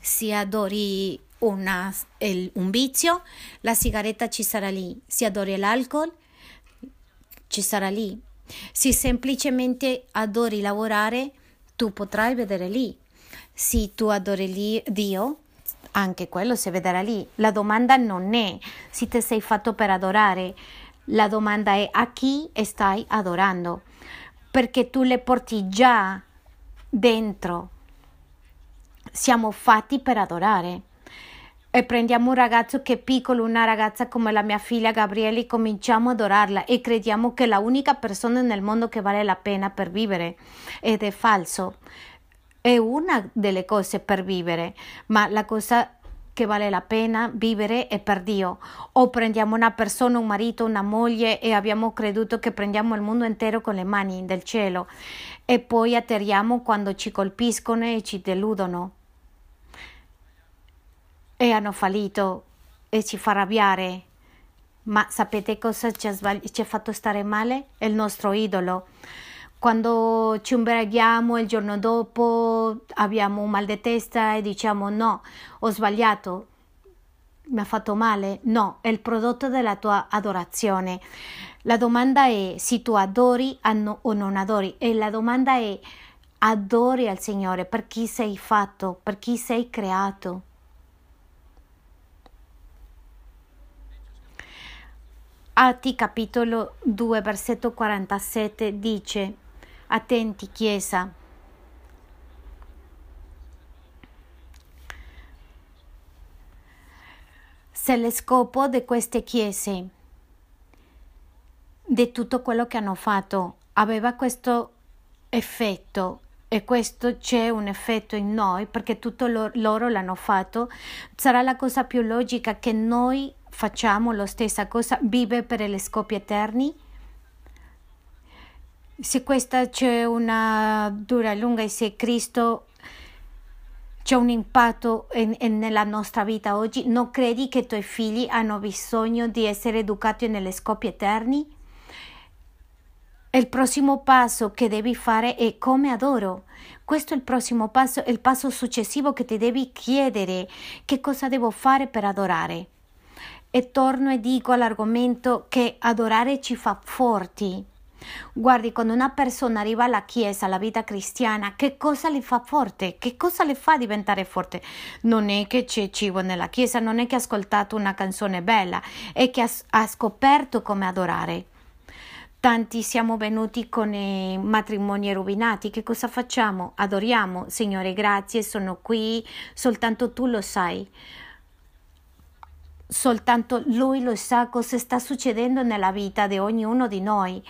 Se adori una, el, un vizio, la sigaretta ci sarà lì. Se adori l'alcol, ci sarà lì. Se semplicemente adori lavorare, tu potrai vedere lì. Se tu adori Dio, anche quello si vedrà lì. La domanda non è se ti sei fatto per adorare, la domanda è a chi stai adorando, perché tu le porti già dentro. Siamo fatti per adorare. E prendiamo un ragazzo che è piccolo, una ragazza come la mia figlia Gabriele, e cominciamo ad adorarla e crediamo che è l'unica persona nel mondo che vale la pena per vivere. Ed è falso è una delle cose per vivere, ma la cosa che vale la pena vivere è per Dio. O prendiamo una persona, un marito, una moglie e abbiamo creduto che prendiamo il mondo intero con le mani del cielo e poi atterriamo quando ci colpiscono e ci deludono e hanno fallito e ci fa arrabbiare Ma sapete cosa ci ha, sbagli- ci ha fatto stare male? È il nostro idolo. Quando ci imbraghiamo il giorno dopo abbiamo un mal di testa e diciamo no, ho sbagliato, mi ha fatto male? No, è il prodotto della tua adorazione. La domanda è se tu adori o non adori e la domanda è adori al Signore per chi sei fatto, per chi sei creato. Atti capitolo 2 versetto 47 dice Attenti Chiesa. Se lo scopo di queste chiese, di tutto quello che hanno fatto, aveva questo effetto e questo c'è un effetto in noi perché tutto lo, loro l'hanno fatto, sarà la cosa più logica che noi facciamo la stessa cosa, vive per gli scopi eterni? Se questa c'è una dura lunga e se Cristo c'è un impatto in, in, nella nostra vita oggi, non credi che i tuoi figli hanno bisogno di essere educati nelle scopi eterni? Il prossimo passo che devi fare è come adoro. Questo è il prossimo passo, il passo successivo che ti devi chiedere che cosa devo fare per adorare. E torno e dico all'argomento che adorare ci fa forti Guardi, quando una persona arriva alla Chiesa, alla vita cristiana, che cosa le fa forte? Che cosa le fa diventare forte? Non è che c'è cibo nella Chiesa, non è che ha ascoltato una canzone bella, è che ha, ha scoperto come adorare. Tanti siamo venuti con i matrimoni rovinati, che cosa facciamo? Adoriamo, Signore, grazie, sono qui, soltanto tu lo sai soltanto lui lo sa cosa sta succedendo nella vita di ognuno di noi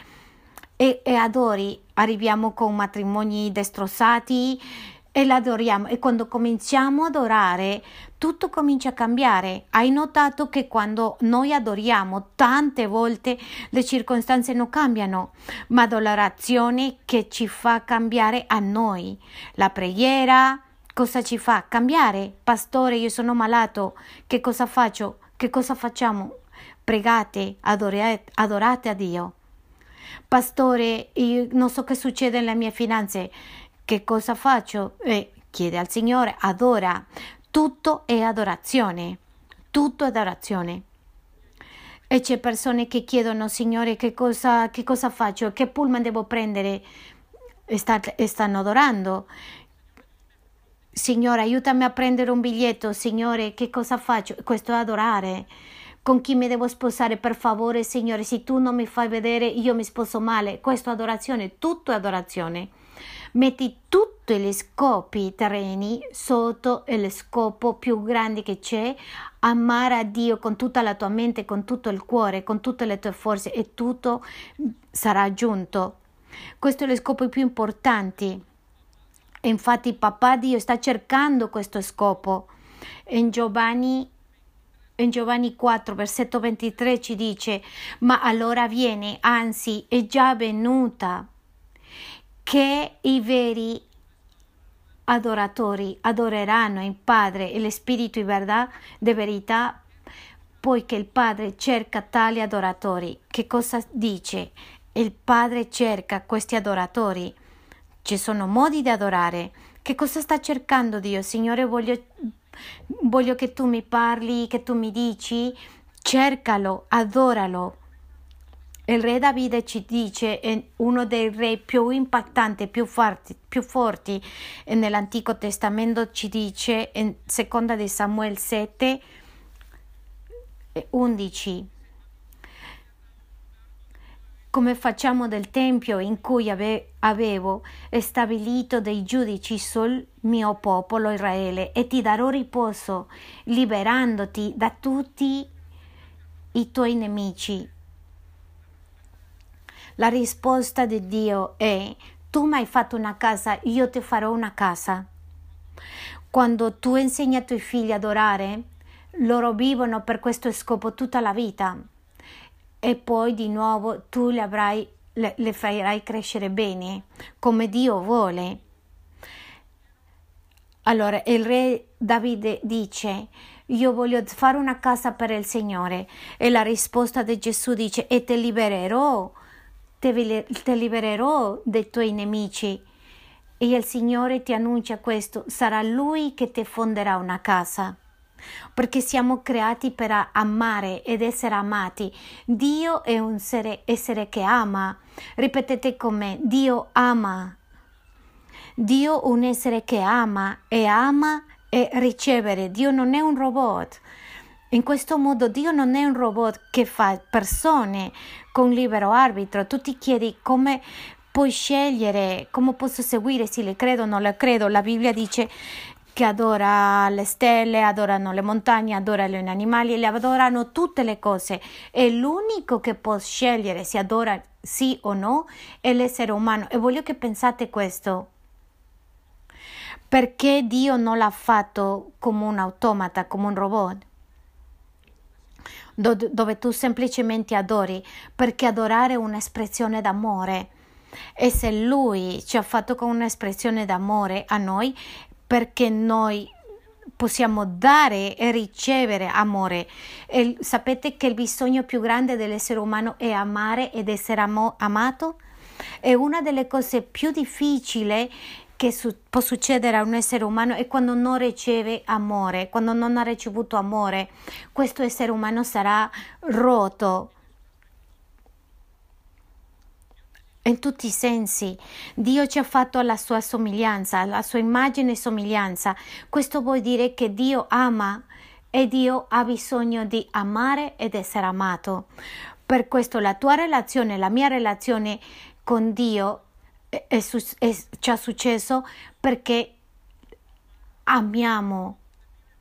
e, e adori, arriviamo con matrimoni destrozzati e l'adoriamo e quando cominciamo ad adorare tutto comincia a cambiare. Hai notato che quando noi adoriamo tante volte le circostanze non cambiano, ma l'adorazione che ci fa cambiare a noi. La preghiera cosa ci fa? Cambiare. Pastore, io sono malato, che cosa faccio? Che cosa facciamo? Pregate, adorate, adorate a Dio. Pastore, io non so che succede nelle mie finanze, che cosa faccio? Eh, chiede al Signore, adora. Tutto è adorazione, tutto è adorazione. E c'è persone che chiedono, Signore, che cosa, che cosa faccio? Che pullman devo prendere? E stanno adorando. Signore, aiutami a prendere un biglietto. Signore, che cosa faccio? Questo è adorare con chi mi devo sposare, per favore, Signore, se tu non mi fai vedere, io mi sposo male. Questo è adorazione, tutto è adorazione. Metti tutti gli scopi terreni sotto il scopo più grande che c'è, amare a Dio con tutta la tua mente, con tutto il cuore, con tutte le tue forze e tutto sarà aggiunto. Questo è lo scopo più importante. Infatti papà Dio sta cercando questo scopo. In Giovanni in Giovanni 4, versetto 23 ci dice, ma allora viene, anzi è già venuta, che i veri adoratori adoreranno il Padre e lo Spirito di verità, di verità poiché il Padre cerca tali adoratori. Che cosa dice? Il Padre cerca questi adoratori. Ci sono modi di adorare. Che cosa sta cercando Dio? Signore, voglio voglio che tu mi parli, che tu mi dici, cercalo, adoralo. Il re Davide ci dice, è uno dei re più impattanti, più forti, più forti. nell'Antico Testamento, ci dice in seconda di Samuele 7, 11 come facciamo del Tempio in cui ave- avevo stabilito dei giudici sul mio popolo Israele e ti darò riposo, liberandoti da tutti i tuoi nemici. La risposta di Dio è tu mi hai fatto una casa, io ti farò una casa. Quando tu insegni ai tuoi figli ad adorare, loro vivono per questo scopo tutta la vita e poi di nuovo tu le, avrai, le, le farai crescere bene come Dio vuole. Allora il re Davide dice io voglio fare una casa per il Signore. E la risposta di Gesù dice, e ti libererò, te, te libererò dai tuoi nemici. E il Signore ti annuncia questo, sarà Lui che ti fonderà una casa perché siamo creati per amare ed essere amati. Dio è un essere, essere che ama. Ripetete con me, Dio ama. Dio è un essere che ama e ama e ricevere. Dio non è un robot. In questo modo Dio non è un robot che fa persone con libero arbitro. Tu ti chiedi come puoi scegliere, come posso seguire, se le credo o non le credo. La Bibbia dice che adora le stelle, adorano le montagne, adorano gli animali, le adorano tutte le cose. E l'unico che può scegliere se adora sì o no è l'essere umano. E voglio che pensate questo. Perché Dio non l'ha fatto come un automata, come un robot? Dove tu semplicemente adori perché adorare è un'espressione d'amore. E se lui ci ha fatto con un'espressione d'amore a noi perché noi possiamo dare e ricevere amore. E sapete che il bisogno più grande dell'essere umano è amare ed essere amo- amato? È una delle cose più difficili che su- può succedere a un essere umano è quando non riceve amore, quando non ha ricevuto amore. Questo essere umano sarà rotto, in tutti i sensi. Dio ci ha fatto alla sua somiglianza, alla sua immagine e somiglianza. Questo vuol dire che Dio ama e Dio ha bisogno di amare ed essere amato. Per questo la tua relazione, la mia relazione con Dio è, è, è, ci è successo perché amiamo.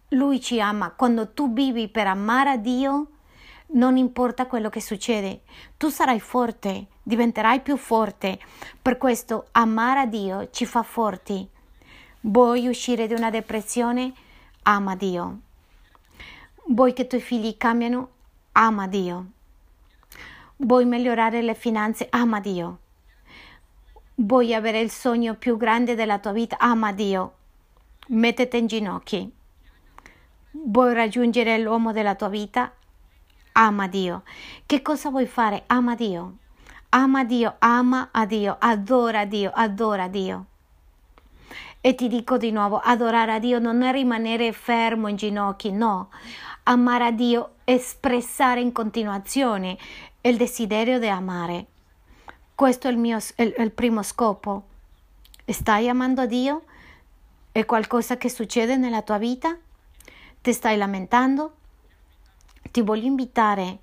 Lui ci ama. Quando tu vivi per amare a Dio, non importa quello che succede, tu sarai forte, diventerai più forte. Per questo amare a Dio ci fa forti. Vuoi uscire da una depressione? Ama Dio. Vuoi che i tuoi figli cambiano? Ama Dio. Vuoi migliorare le finanze? Ama Dio. Vuoi avere il sogno più grande della tua vita? Ama Dio. Mettete in ginocchi. Vuoi raggiungere l'uomo della tua vita? Ama Dio. Che cosa vuoi fare? Ama Dio. Ama Dio, ama a Dio, adora Dio, adora Dio. E ti dico di nuovo, adorare a Dio non è rimanere fermo in ginocchi, no. Amare a Dio, espressare in continuazione il desiderio di amare. Questo è il mio il, il primo scopo. Stai amando a Dio? È qualcosa che succede nella tua vita? Ti stai lamentando? Ti voglio invitare,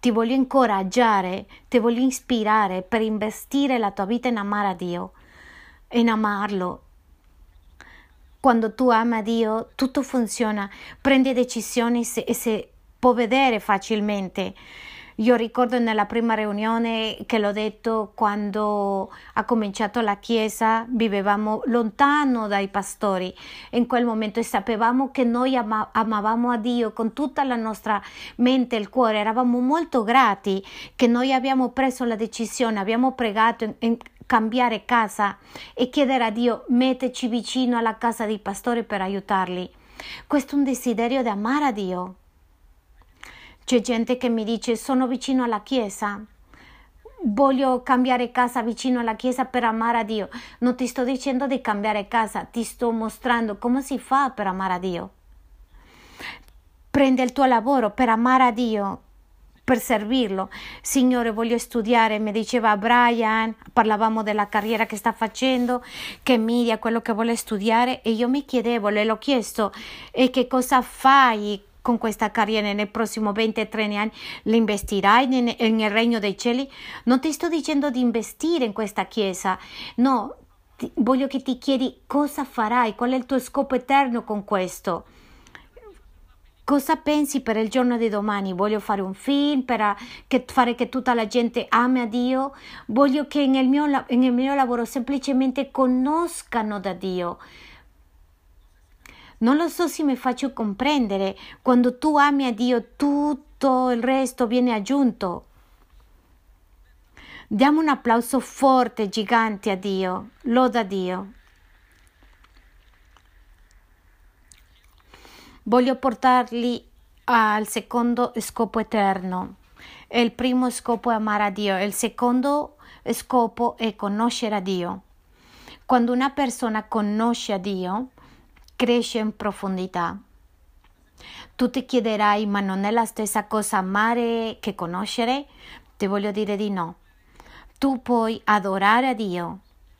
ti voglio incoraggiare, ti voglio ispirare per investire la tua vita in amare a Dio, in amarlo. Quando tu ami a Dio, tutto funziona, prendi decisioni e si può vedere facilmente. Io ricordo nella prima riunione che l'ho detto quando ha cominciato la chiesa, vivevamo lontano dai pastori in quel momento e sapevamo che noi ama- amavamo a Dio con tutta la nostra mente e il cuore, eravamo molto grati che noi abbiamo preso la decisione, abbiamo pregato in, in cambiare casa e chiedere a Dio metteci vicino alla casa dei pastori per aiutarli. Questo è un desiderio di amare a Dio. C'è gente che mi dice sono vicino alla chiesa, voglio cambiare casa vicino alla chiesa per amare a Dio. Non ti sto dicendo di cambiare casa, ti sto mostrando come si fa per amare a Dio. Prendi il tuo lavoro per amare a Dio, per servirlo. Signore, voglio studiare, mi diceva Brian, parlavamo della carriera che sta facendo, che media, quello che vuole studiare e io mi chiedevo, le l'ho chiesto, e che cosa fai con questa carriera nei prossimi 20-30 anni le investirai nel, nel regno dei cieli? Non ti sto dicendo di investire in questa chiesa, no, ti, voglio che ti chiedi cosa farai, qual è il tuo scopo eterno con questo. Cosa pensi per il giorno di domani? Voglio fare un film per che, fare che tutta la gente ami a Dio? Voglio che nel mio, nel mio lavoro semplicemente conoscano da Dio non lo so se mi faccio comprendere. Quando tu ami a Dio, tutto il resto viene aggiunto. Diamo un applauso forte, gigante a Dio. Loda Dio. voglio portarli al secondo scopo eterno. Il primo scopo è amare a Dio, il secondo scopo è conoscere a Dio. Quando una persona conosce a Dio, cresce in profondità. Tu ti chiederai, ma non è la stessa cosa amare che conoscere? Ti voglio dire di no. Tu puoi adorare a Dio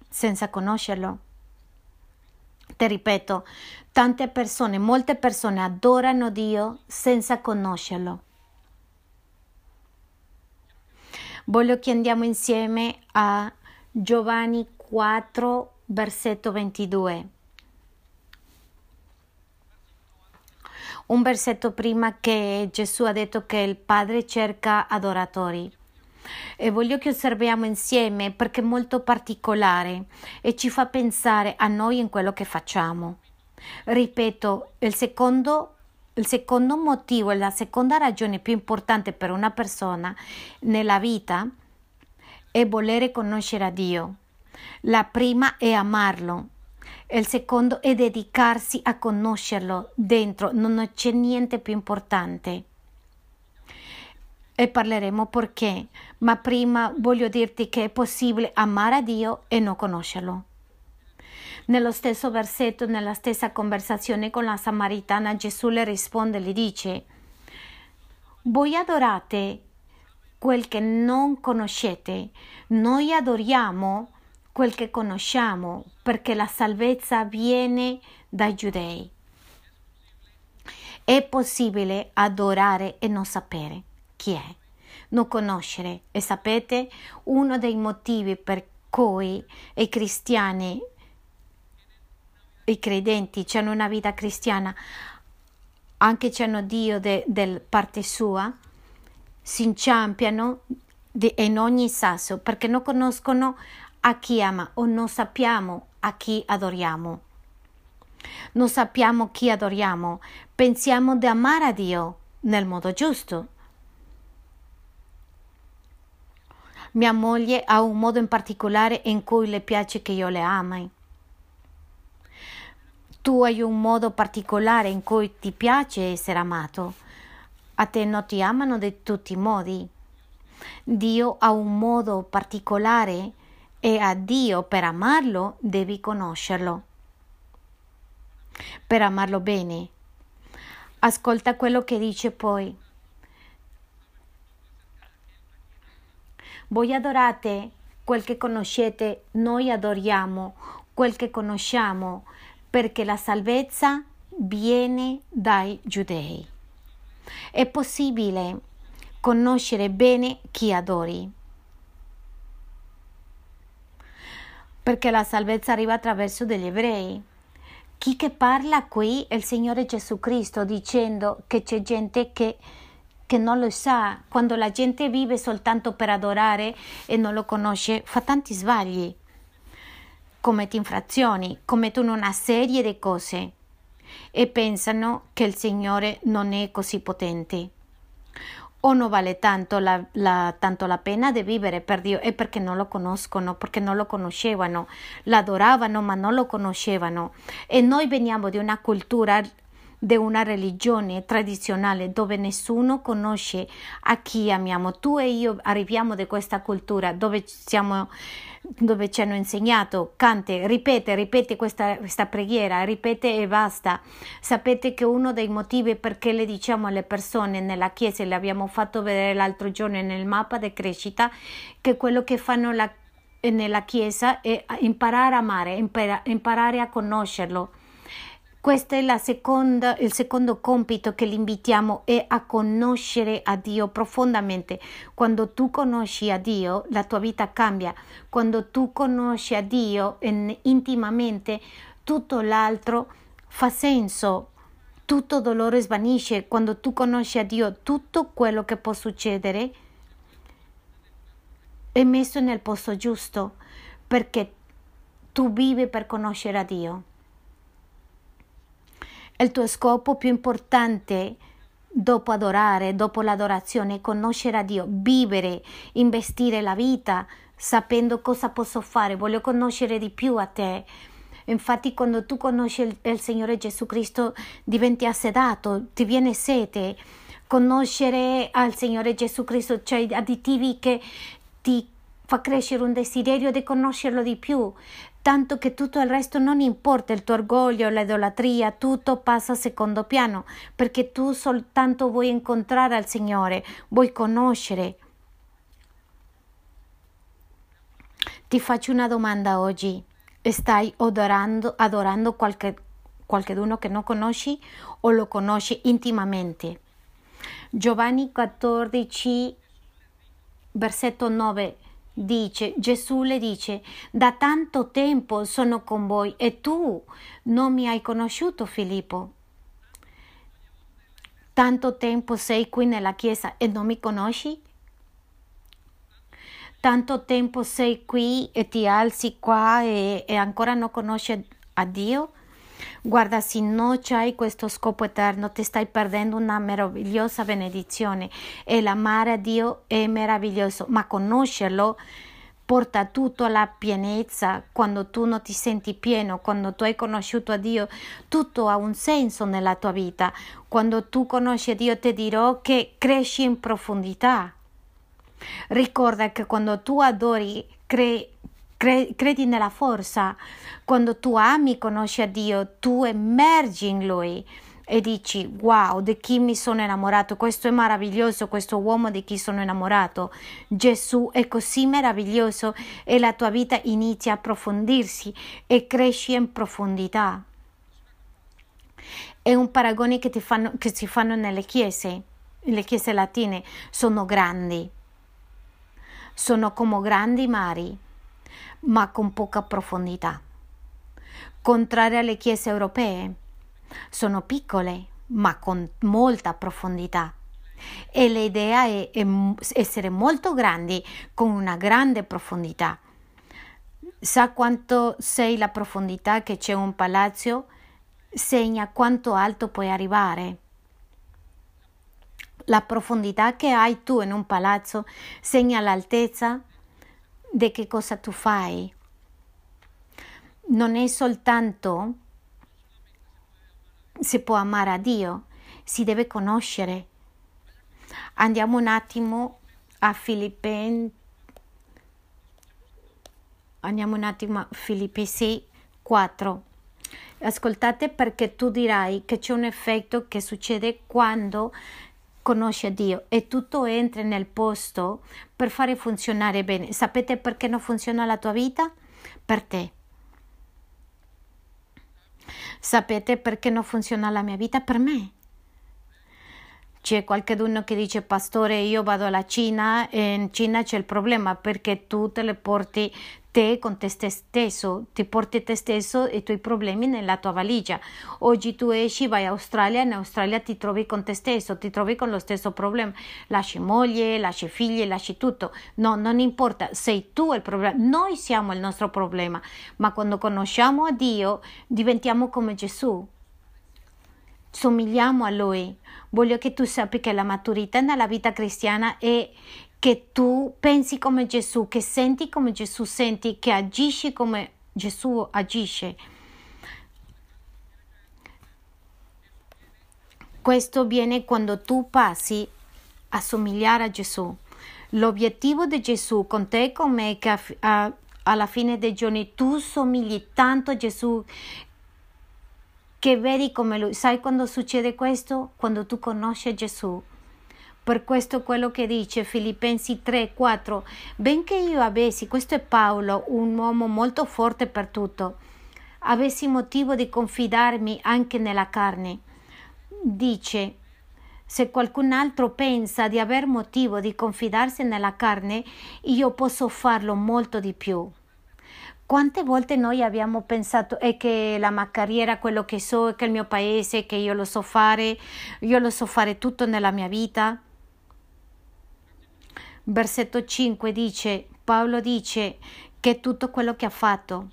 senza conoscerlo. Ti ripeto, tante persone, molte persone adorano Dio senza conoscerlo. Voglio che andiamo insieme a Giovanni 4, versetto 22. Un versetto prima che Gesù ha detto che il Padre cerca adoratori. E voglio che osserviamo insieme perché è molto particolare e ci fa pensare a noi in quello che facciamo. Ripeto, il secondo il secondo motivo, la seconda ragione più importante per una persona nella vita è volere conoscere a Dio. La prima è amarlo, il secondo è dedicarsi a conoscerlo dentro, non c'è niente più importante. E parleremo perché, ma prima voglio dirti che è possibile amare a Dio e non conoscerlo. Nello stesso versetto, nella stessa conversazione con la Samaritana, Gesù le risponde, le dice, voi adorate quel che non conoscete, noi adoriamo quel che conosciamo, perché la salvezza viene dai giudei. È possibile adorare e non sapere chi è, non conoscere. E sapete, uno dei motivi per cui i cristiani i credenti hanno una vita cristiana, anche hanno Dio de, parte sua, si inciampiano in ogni sasso perché non conoscono a chi ama o non sappiamo a chi adoriamo. Non sappiamo chi adoriamo, pensiamo di amare a Dio nel modo giusto. Mia moglie ha un modo in particolare in cui le piace che io le ami tu hai un modo particolare in cui ti piace essere amato. A te non ti amano di tutti i modi. Dio ha un modo particolare e a Dio per amarlo devi conoscerlo. Per amarlo bene. Ascolta quello che dice poi. Voi adorate quel che conoscete, noi adoriamo quel che conosciamo perché la salvezza viene dai giudei. È possibile conoscere bene chi adori, perché la salvezza arriva attraverso degli ebrei. Chi che parla qui è il Signore Gesù Cristo dicendo che c'è gente che, che non lo sa, quando la gente vive soltanto per adorare e non lo conosce, fa tanti sbagli commette infrazioni, commettono una serie di cose e pensano che il Signore non è così potente. O non vale tanto la, la, tanto la pena di vivere per Dio, è perché non lo conoscono, perché non lo conoscevano, l'adoravano ma non lo conoscevano. E noi veniamo di una cultura di una religione tradizionale dove nessuno conosce a chi amiamo. Tu e io arriviamo da questa cultura. Dove siamo dove ci hanno insegnato, cante, ripete, ripete questa, questa, preghiera, ripete e basta. Sapete che uno dei motivi perché le diciamo alle persone nella chiesa, le abbiamo fatto vedere l'altro giorno nel mappa di crescita, che quello che fanno la, nella chiesa è imparare a amare, imparare a conoscerlo questo è seconda, il secondo compito che li invitiamo è a conoscere a Dio profondamente. Quando tu conosci a Dio, la tua vita cambia. Quando tu conosci a Dio intimamente, tutto l'altro fa senso. Tutto dolore svanisce. Quando tu conosci a Dio, tutto quello che può succedere è messo nel posto giusto perché tu vivi per conoscere a Dio il tuo scopo più importante dopo adorare, dopo l'adorazione, è conoscere a Dio, vivere, investire la vita sapendo cosa posso fare, voglio conoscere di più a te. Infatti quando tu conosci il, il Signore Gesù Cristo diventi assedato, ti viene sete. Conoscere al Signore Gesù Cristo, cioè additivi che ti fa crescere un desiderio di conoscerlo di più, tanto che tutto il resto non importa, il tuo orgoglio, l'idolatria, tutto passa a secondo piano, perché tu soltanto vuoi incontrare al Signore, vuoi conoscere. Ti faccio una domanda oggi. Stai adorando, adorando qualche, qualcuno che non conosci o lo conosci intimamente? Giovanni 14, versetto 9 dice, Gesù le dice, da tanto tempo sono con voi e tu non mi hai conosciuto Filippo. Tanto tempo sei qui nella chiesa e non mi conosci? Tanto tempo sei qui e ti alzi qua e, e ancora non conosci a Dio? Guarda, se non c'hai questo scopo eterno, ti stai perdendo una meravigliosa benedizione. E l'amare a Dio è meraviglioso, ma conoscerlo porta tutto alla pienezza. Quando tu non ti senti pieno, quando tu hai conosciuto a Dio, tutto ha un senso nella tua vita. Quando tu conosci Dio, ti dirò che cresci in profondità. Ricorda che quando tu adori, crei credi nella forza. Quando tu ami, conosci a Dio, tu emergi in Lui e dici wow di chi mi sono innamorato? Questo è meraviglioso questo uomo di chi sono innamorato. Gesù è così meraviglioso e la tua vita inizia a approfondirsi e cresci in profondità. È un paragone che, fanno, che si fanno nelle chiese le chiese latine. Sono grandi. Sono come grandi mari ma con poca profondità. Contrarie alle chiese europee, sono piccole ma con molta profondità. E l'idea è, è essere molto grandi con una grande profondità. Sa quanto sei la profondità che c'è un palazzo? Segna quanto alto puoi arrivare. La profondità che hai tu in un palazzo segna l'altezza di che cosa tu fai. Non è soltanto si può amare a Dio, si deve conoscere. Andiamo un attimo a Filippesi. Andiamo un attimo a Filippesi 4. Ascoltate perché tu dirai che c'è un effetto che succede quando conosce Dio e tutto entra nel posto per fare funzionare bene. Sapete perché non funziona la tua vita? Per te. Sapete perché non funziona la mia vita? Per me. C'è qualcuno che dice, pastore, io vado alla Cina e in Cina c'è il problema perché tu te le porti te con te stesso, ti porti te stesso e i tuoi problemi nella tua valigia. Oggi tu esci, vai in Australia, in Australia ti trovi con te stesso, ti trovi con lo stesso problema. Lasci moglie, lasci figli, lasci tutto. No, non importa, sei tu il problema. Noi siamo il nostro problema, ma quando conosciamo a Dio diventiamo come Gesù. Somigliamo a Lui. Voglio che tu sappi che la maturità nella vita cristiana è che tu pensi come Gesù, che senti come Gesù senti, che agisci come Gesù agisce. Questo viene quando tu passi a somigliare a Gesù. L'obiettivo di Gesù con te e con me è che a, a, alla fine dei giorni tu somigli tanto a Gesù che vedi come lui. Sai quando succede questo? Quando tu conosci Gesù per questo quello che dice Filippensi 3, 4, benché io avessi, questo è Paolo, un uomo molto forte per tutto, avessi motivo di confidarmi anche nella carne. Dice, se qualcun altro pensa di aver motivo di confidarsi nella carne, io posso farlo molto di più. Quante volte noi abbiamo pensato è che la mia carriera, quello che so, che il mio paese, che io lo so fare, io lo so fare tutto nella mia vita? versetto 5 dice, Paolo dice che tutto quello che ha fatto,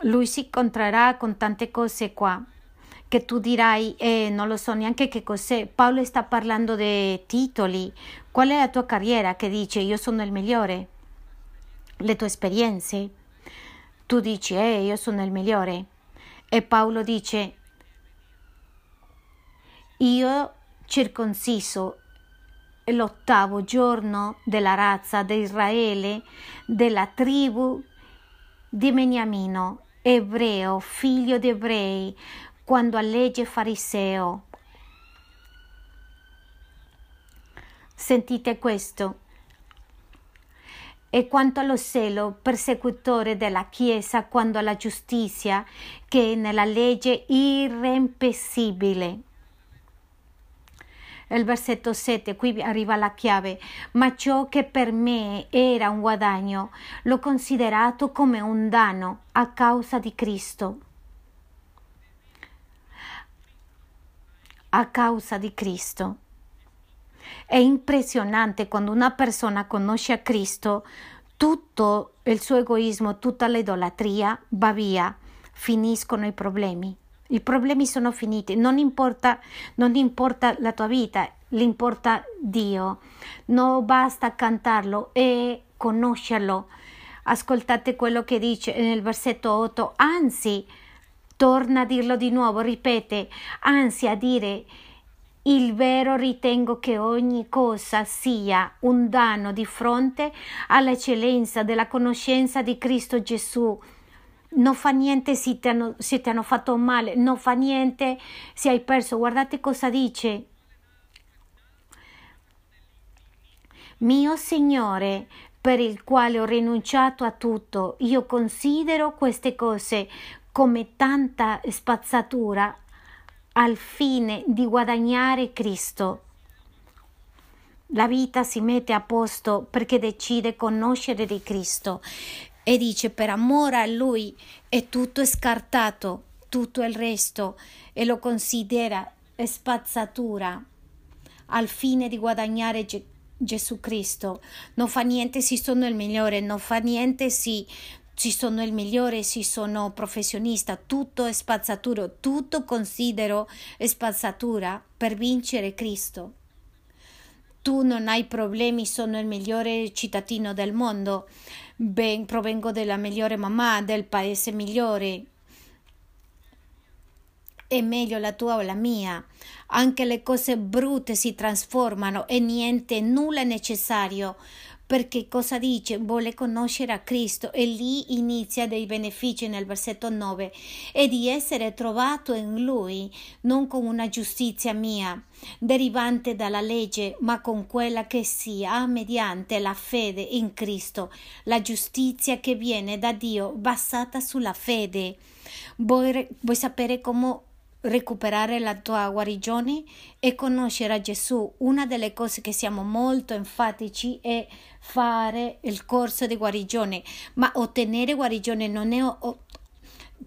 lui si incontrerà con tante cose qua che tu dirai, eh, non lo so neanche che cos'è. Paolo sta parlando di titoli. Qual è la tua carriera che dice io sono il migliore? Le tue esperienze? tu dici, eh, io sono il migliore. E Paolo dice, io circonciso l'ottavo giorno della razza di Israele, della tribù di Beniamino, ebreo, figlio di ebrei, quando legge fariseo. Sentite questo. E quanto allo zelo persecutore della Chiesa, quando alla giustizia che è nella legge irrempessibile il versetto 7, qui arriva la chiave, ma ciò che per me era un guadagno l'ho considerato come un danno a causa di Cristo. A causa di Cristo. È impressionante quando una persona conosce a Cristo, tutto il suo egoismo, tutta l'idolatria va via, finiscono i problemi. I problemi sono finiti, non importa, non importa la tua vita, l'importa Dio. Non basta cantarlo e conoscerlo. Ascoltate quello che dice nel versetto 8, anzi, torna a dirlo di nuovo, ripete, anzi a dire il vero ritengo che ogni cosa sia un danno di fronte all'eccellenza della conoscenza di Cristo Gesù non fa niente se ti, hanno, se ti hanno fatto male, non fa niente se hai perso. Guardate cosa dice. Mio Signore, per il quale ho rinunciato a tutto, io considero queste cose come tanta spazzatura al fine di guadagnare Cristo. La vita si mette a posto perché decide conoscere di Cristo e dice per amore a lui è tutto scartato, tutto il resto e lo considera spazzatura al fine di guadagnare Ge- Gesù Cristo. Non fa niente se sono il migliore, non fa niente se ci sono il migliore, se sono professionista, tutto è spazzatura, tutto considero spazzatura per vincere Cristo. Tu non hai problemi, sono il migliore cittadino del mondo ben, provengo dalla migliore mamma, del paese migliore. È meglio la tua o la mia. Anche le cose brutte si trasformano e niente, nulla è necessario perché cosa dice? Vuole conoscere a Cristo e lì inizia dei benefici nel versetto 9 e di essere trovato in Lui, non con una giustizia mia, derivante dalla legge, ma con quella che si ha mediante la fede in Cristo, la giustizia che viene da Dio basata sulla fede. Vuoi, vuoi sapere come recuperare la tua guarigione e conoscere Gesù. Una delle cose che siamo molto enfatici è fare il corso di guarigione, ma ottenere guarigione non è o-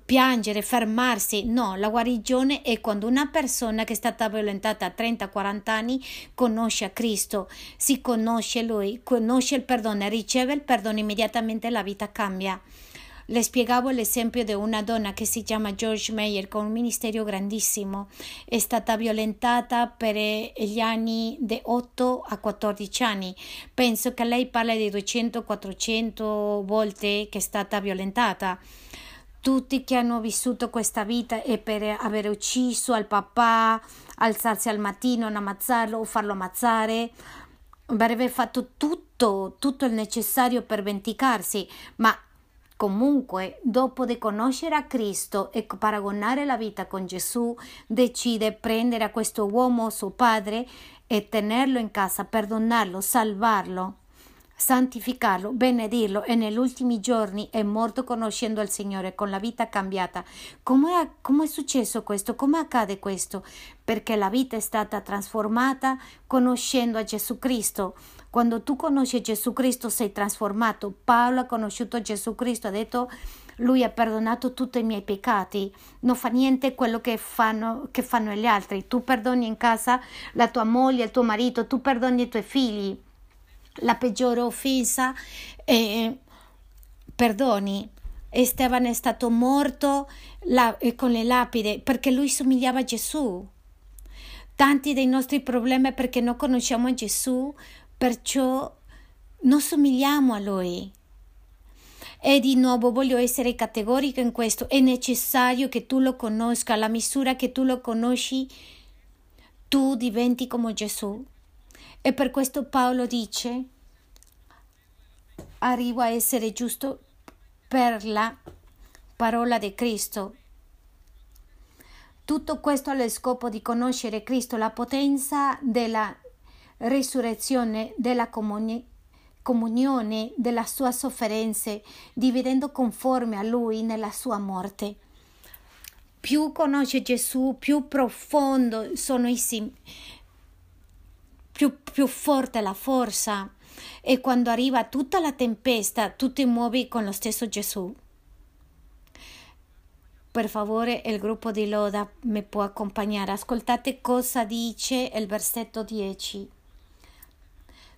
piangere, fermarsi, no, la guarigione è quando una persona che è stata violentata a 30-40 anni conosce a Cristo, si conosce Lui, conosce il perdono, riceve il perdono, immediatamente la vita cambia. Le spiegavo l'esempio di una donna che si chiama George Meyer con un ministero grandissimo. È stata violentata per gli anni da 8 a 14 anni. Penso che lei parla di 200-400 volte che è stata violentata tutti che hanno vissuto questa vita e per aver ucciso al papà, alzarsi al mattino, ammazzarlo o farlo ammazzare, avrebbe fatto tutto, tutto il necessario per vendicarsi, ma Comunque, dopo di conoscere a Cristo e paragonare la vita con Gesù, decide prendere a questo uomo, suo padre, e tenerlo in casa, perdonarlo, salvarlo, santificarlo, benedirlo e negli ultimi giorni è morto conoscendo il Signore con la vita cambiata. Come è successo questo? Come accade questo? Perché la vita è stata trasformata conoscendo a Gesù Cristo quando tu conosci Gesù Cristo sei trasformato. Paolo ha conosciuto Gesù Cristo, ha detto lui ha perdonato tutti i miei peccati, non fa niente quello che fanno, che fanno gli altri. Tu perdoni in casa la tua moglie, il tuo marito, tu perdoni i tuoi figli. La peggiore offesa è perdoni. Esteban è stato morto la, con le lapide perché lui somigliava a Gesù. Tanti dei nostri problemi perché non conosciamo Gesù Perciò non somigliamo a Lui. E di nuovo voglio essere categorico in questo, è necessario che tu lo conosca, alla misura che tu lo conosci, tu diventi come Gesù. E per questo Paolo dice, arrivo a essere giusto per la parola di Cristo. Tutto questo allo scopo di conoscere Cristo, la potenza della risurrezione, della comunione comunione della sua sofferenza, dividendo conforme a lui nella sua morte. Più conosce Gesù, più profondo sono i sim- più, più forte la forza e quando arriva tutta la tempesta tu ti muovi con lo stesso Gesù. Per favore, il gruppo di Loda mi può accompagnare. Ascoltate cosa dice il versetto 10.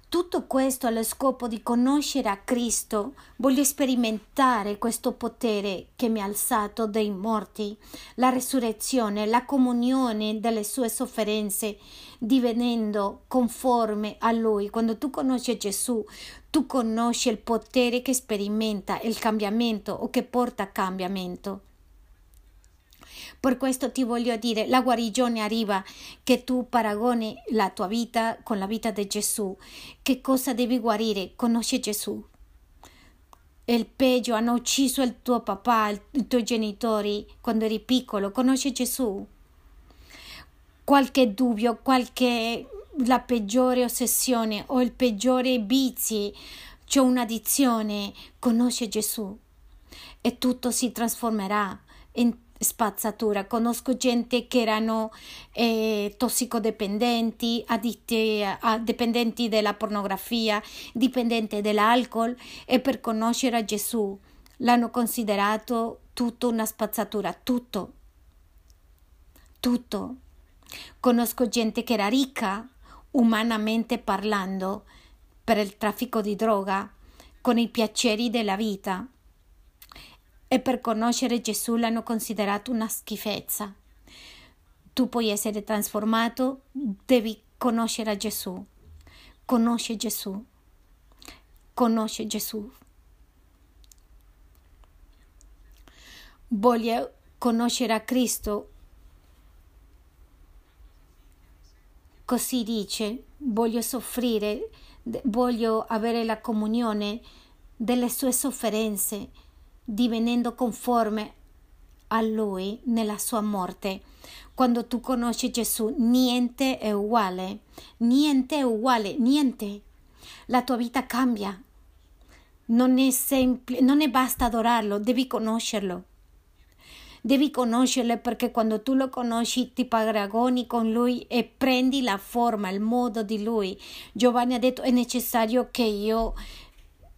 Tutto questo allo scopo di conoscere a Cristo, voglio sperimentare questo potere che mi ha alzato dai morti, la resurrezione, la comunione delle sue sofferenze, divenendo conforme a Lui. Quando tu conosci Gesù, tu conosci il potere che sperimenta il cambiamento o che porta a cambiamento. Per questo ti voglio dire, la guarigione arriva che tu paragoni la tua vita con la vita di Gesù. Che cosa devi guarire? Conosci Gesù. Il peggio, hanno ucciso il tuo papà, i tuoi genitori quando eri piccolo. Conosci Gesù. Qualche dubbio, qualche la peggiore ossessione o il peggiore vizi, c'è un'addizione, conosce Gesù e tutto si trasformerà in spazzatura. Conosco gente che erano eh, tossicodipendenti, additti a, dipendenti della pornografia, dipendenti dell'alcol e per conoscere Gesù l'hanno considerato tutto una spazzatura, tutto. Tutto. Conosco gente che era ricca, umanamente parlando, per il traffico di droga, con i piaceri della vita e per conoscere Gesù l'hanno considerato una schifezza. Tu puoi essere trasformato, devi conoscere Gesù. Conosce Gesù. Conosce Gesù. Voglio conoscere a Cristo. Così dice, voglio soffrire, voglio avere la comunione delle sue sofferenze divenendo conforme a Lui nella sua morte. Quando tu conosci Gesù, niente è uguale, niente è uguale, niente. La tua vita cambia. Non è, semplice, non è basta adorarlo, devi conoscerlo. Devi conoscerlo perché quando tu lo conosci ti paragoni con lui e prendi la forma, il modo di lui. Giovanni ha detto è necessario che io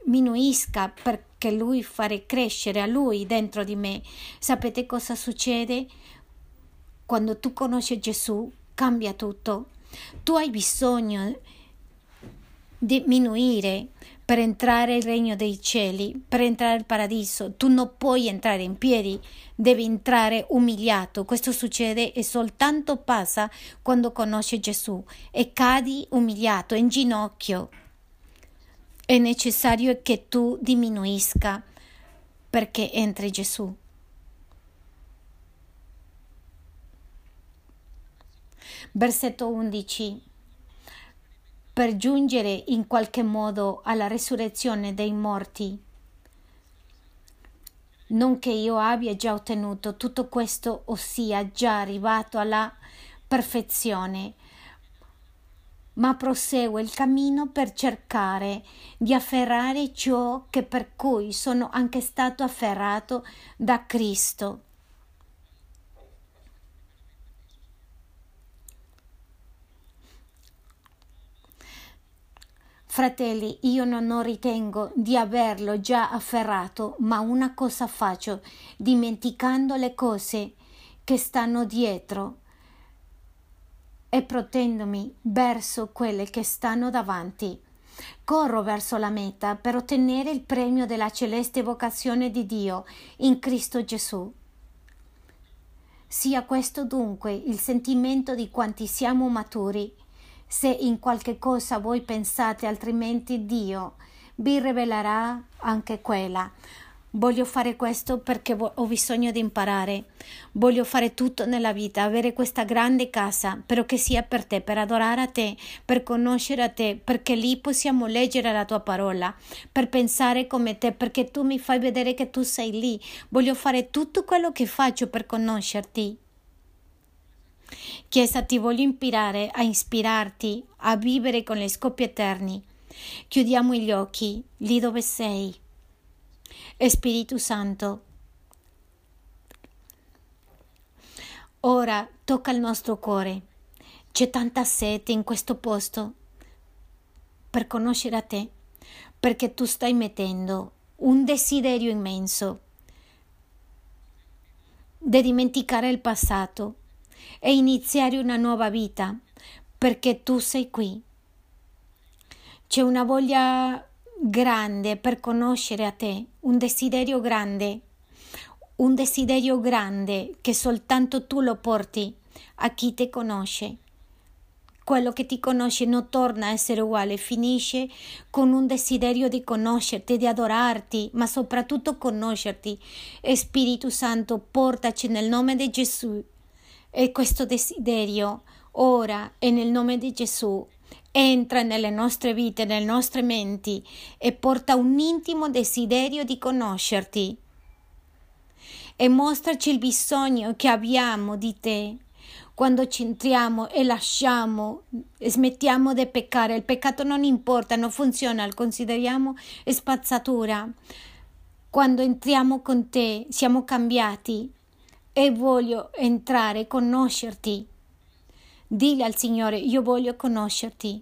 minuisca perché lui fare crescere a lui dentro di me. Sapete cosa succede? Quando tu conosci Gesù cambia tutto. Tu hai bisogno di diminuire per entrare nel regno dei cieli, per entrare al paradiso. Tu non puoi entrare in piedi, devi entrare umiliato. Questo succede e soltanto passa quando conosci Gesù e cadi umiliato, in ginocchio è necessario che tu diminuisca perché entri Gesù. Versetto 11. Per giungere in qualche modo alla resurrezione dei morti, non che io abbia già ottenuto tutto questo, ossia già arrivato alla perfezione, ma prosegue il cammino per cercare di afferrare ciò che per cui sono anche stato afferrato da Cristo. Fratelli, io non ritengo di averlo già afferrato, ma una cosa faccio, dimenticando le cose che stanno dietro e protendomi verso quelle che stanno davanti. Corro verso la meta per ottenere il premio della celeste vocazione di Dio in Cristo Gesù. Sia questo dunque il sentimento di quanti siamo maturi. Se in qualche cosa voi pensate altrimenti Dio vi rivelerà anche quella. Voglio fare questo perché ho bisogno di imparare. Voglio fare tutto nella vita, avere questa grande casa, però che sia per te, per adorare a te, per conoscere a te, perché lì possiamo leggere la tua parola, per pensare come te, perché tu mi fai vedere che tu sei lì. Voglio fare tutto quello che faccio per conoscerti. Chiesa, ti voglio ispirare a ispirarti a vivere con le scopi eterni. Chiudiamo gli occhi lì dove sei. Spirito Santo, ora tocca il nostro cuore. C'è tanta sete in questo posto per conoscere a te, perché tu stai mettendo un desiderio immenso di dimenticare il passato e iniziare una nuova vita, perché tu sei qui. C'è una voglia grande per conoscere a te, un desiderio grande, un desiderio grande che soltanto tu lo porti a chi ti conosce. Quello che ti conosce non torna a essere uguale, finisce con un desiderio di conoscerti, di adorarti, ma soprattutto conoscerti. E Spirito Santo, portaci nel nome di Gesù e questo desiderio ora e nel nome di Gesù entra nelle nostre vite, nelle nostre menti e porta un intimo desiderio di conoscerti e mostraci il bisogno che abbiamo di te. Quando ci entriamo e lasciamo, smettiamo di peccare, il peccato non importa, non funziona, lo consideriamo spazzatura. Quando entriamo con te siamo cambiati e voglio entrare, conoscerti Dile al Signore, io voglio conoscerti.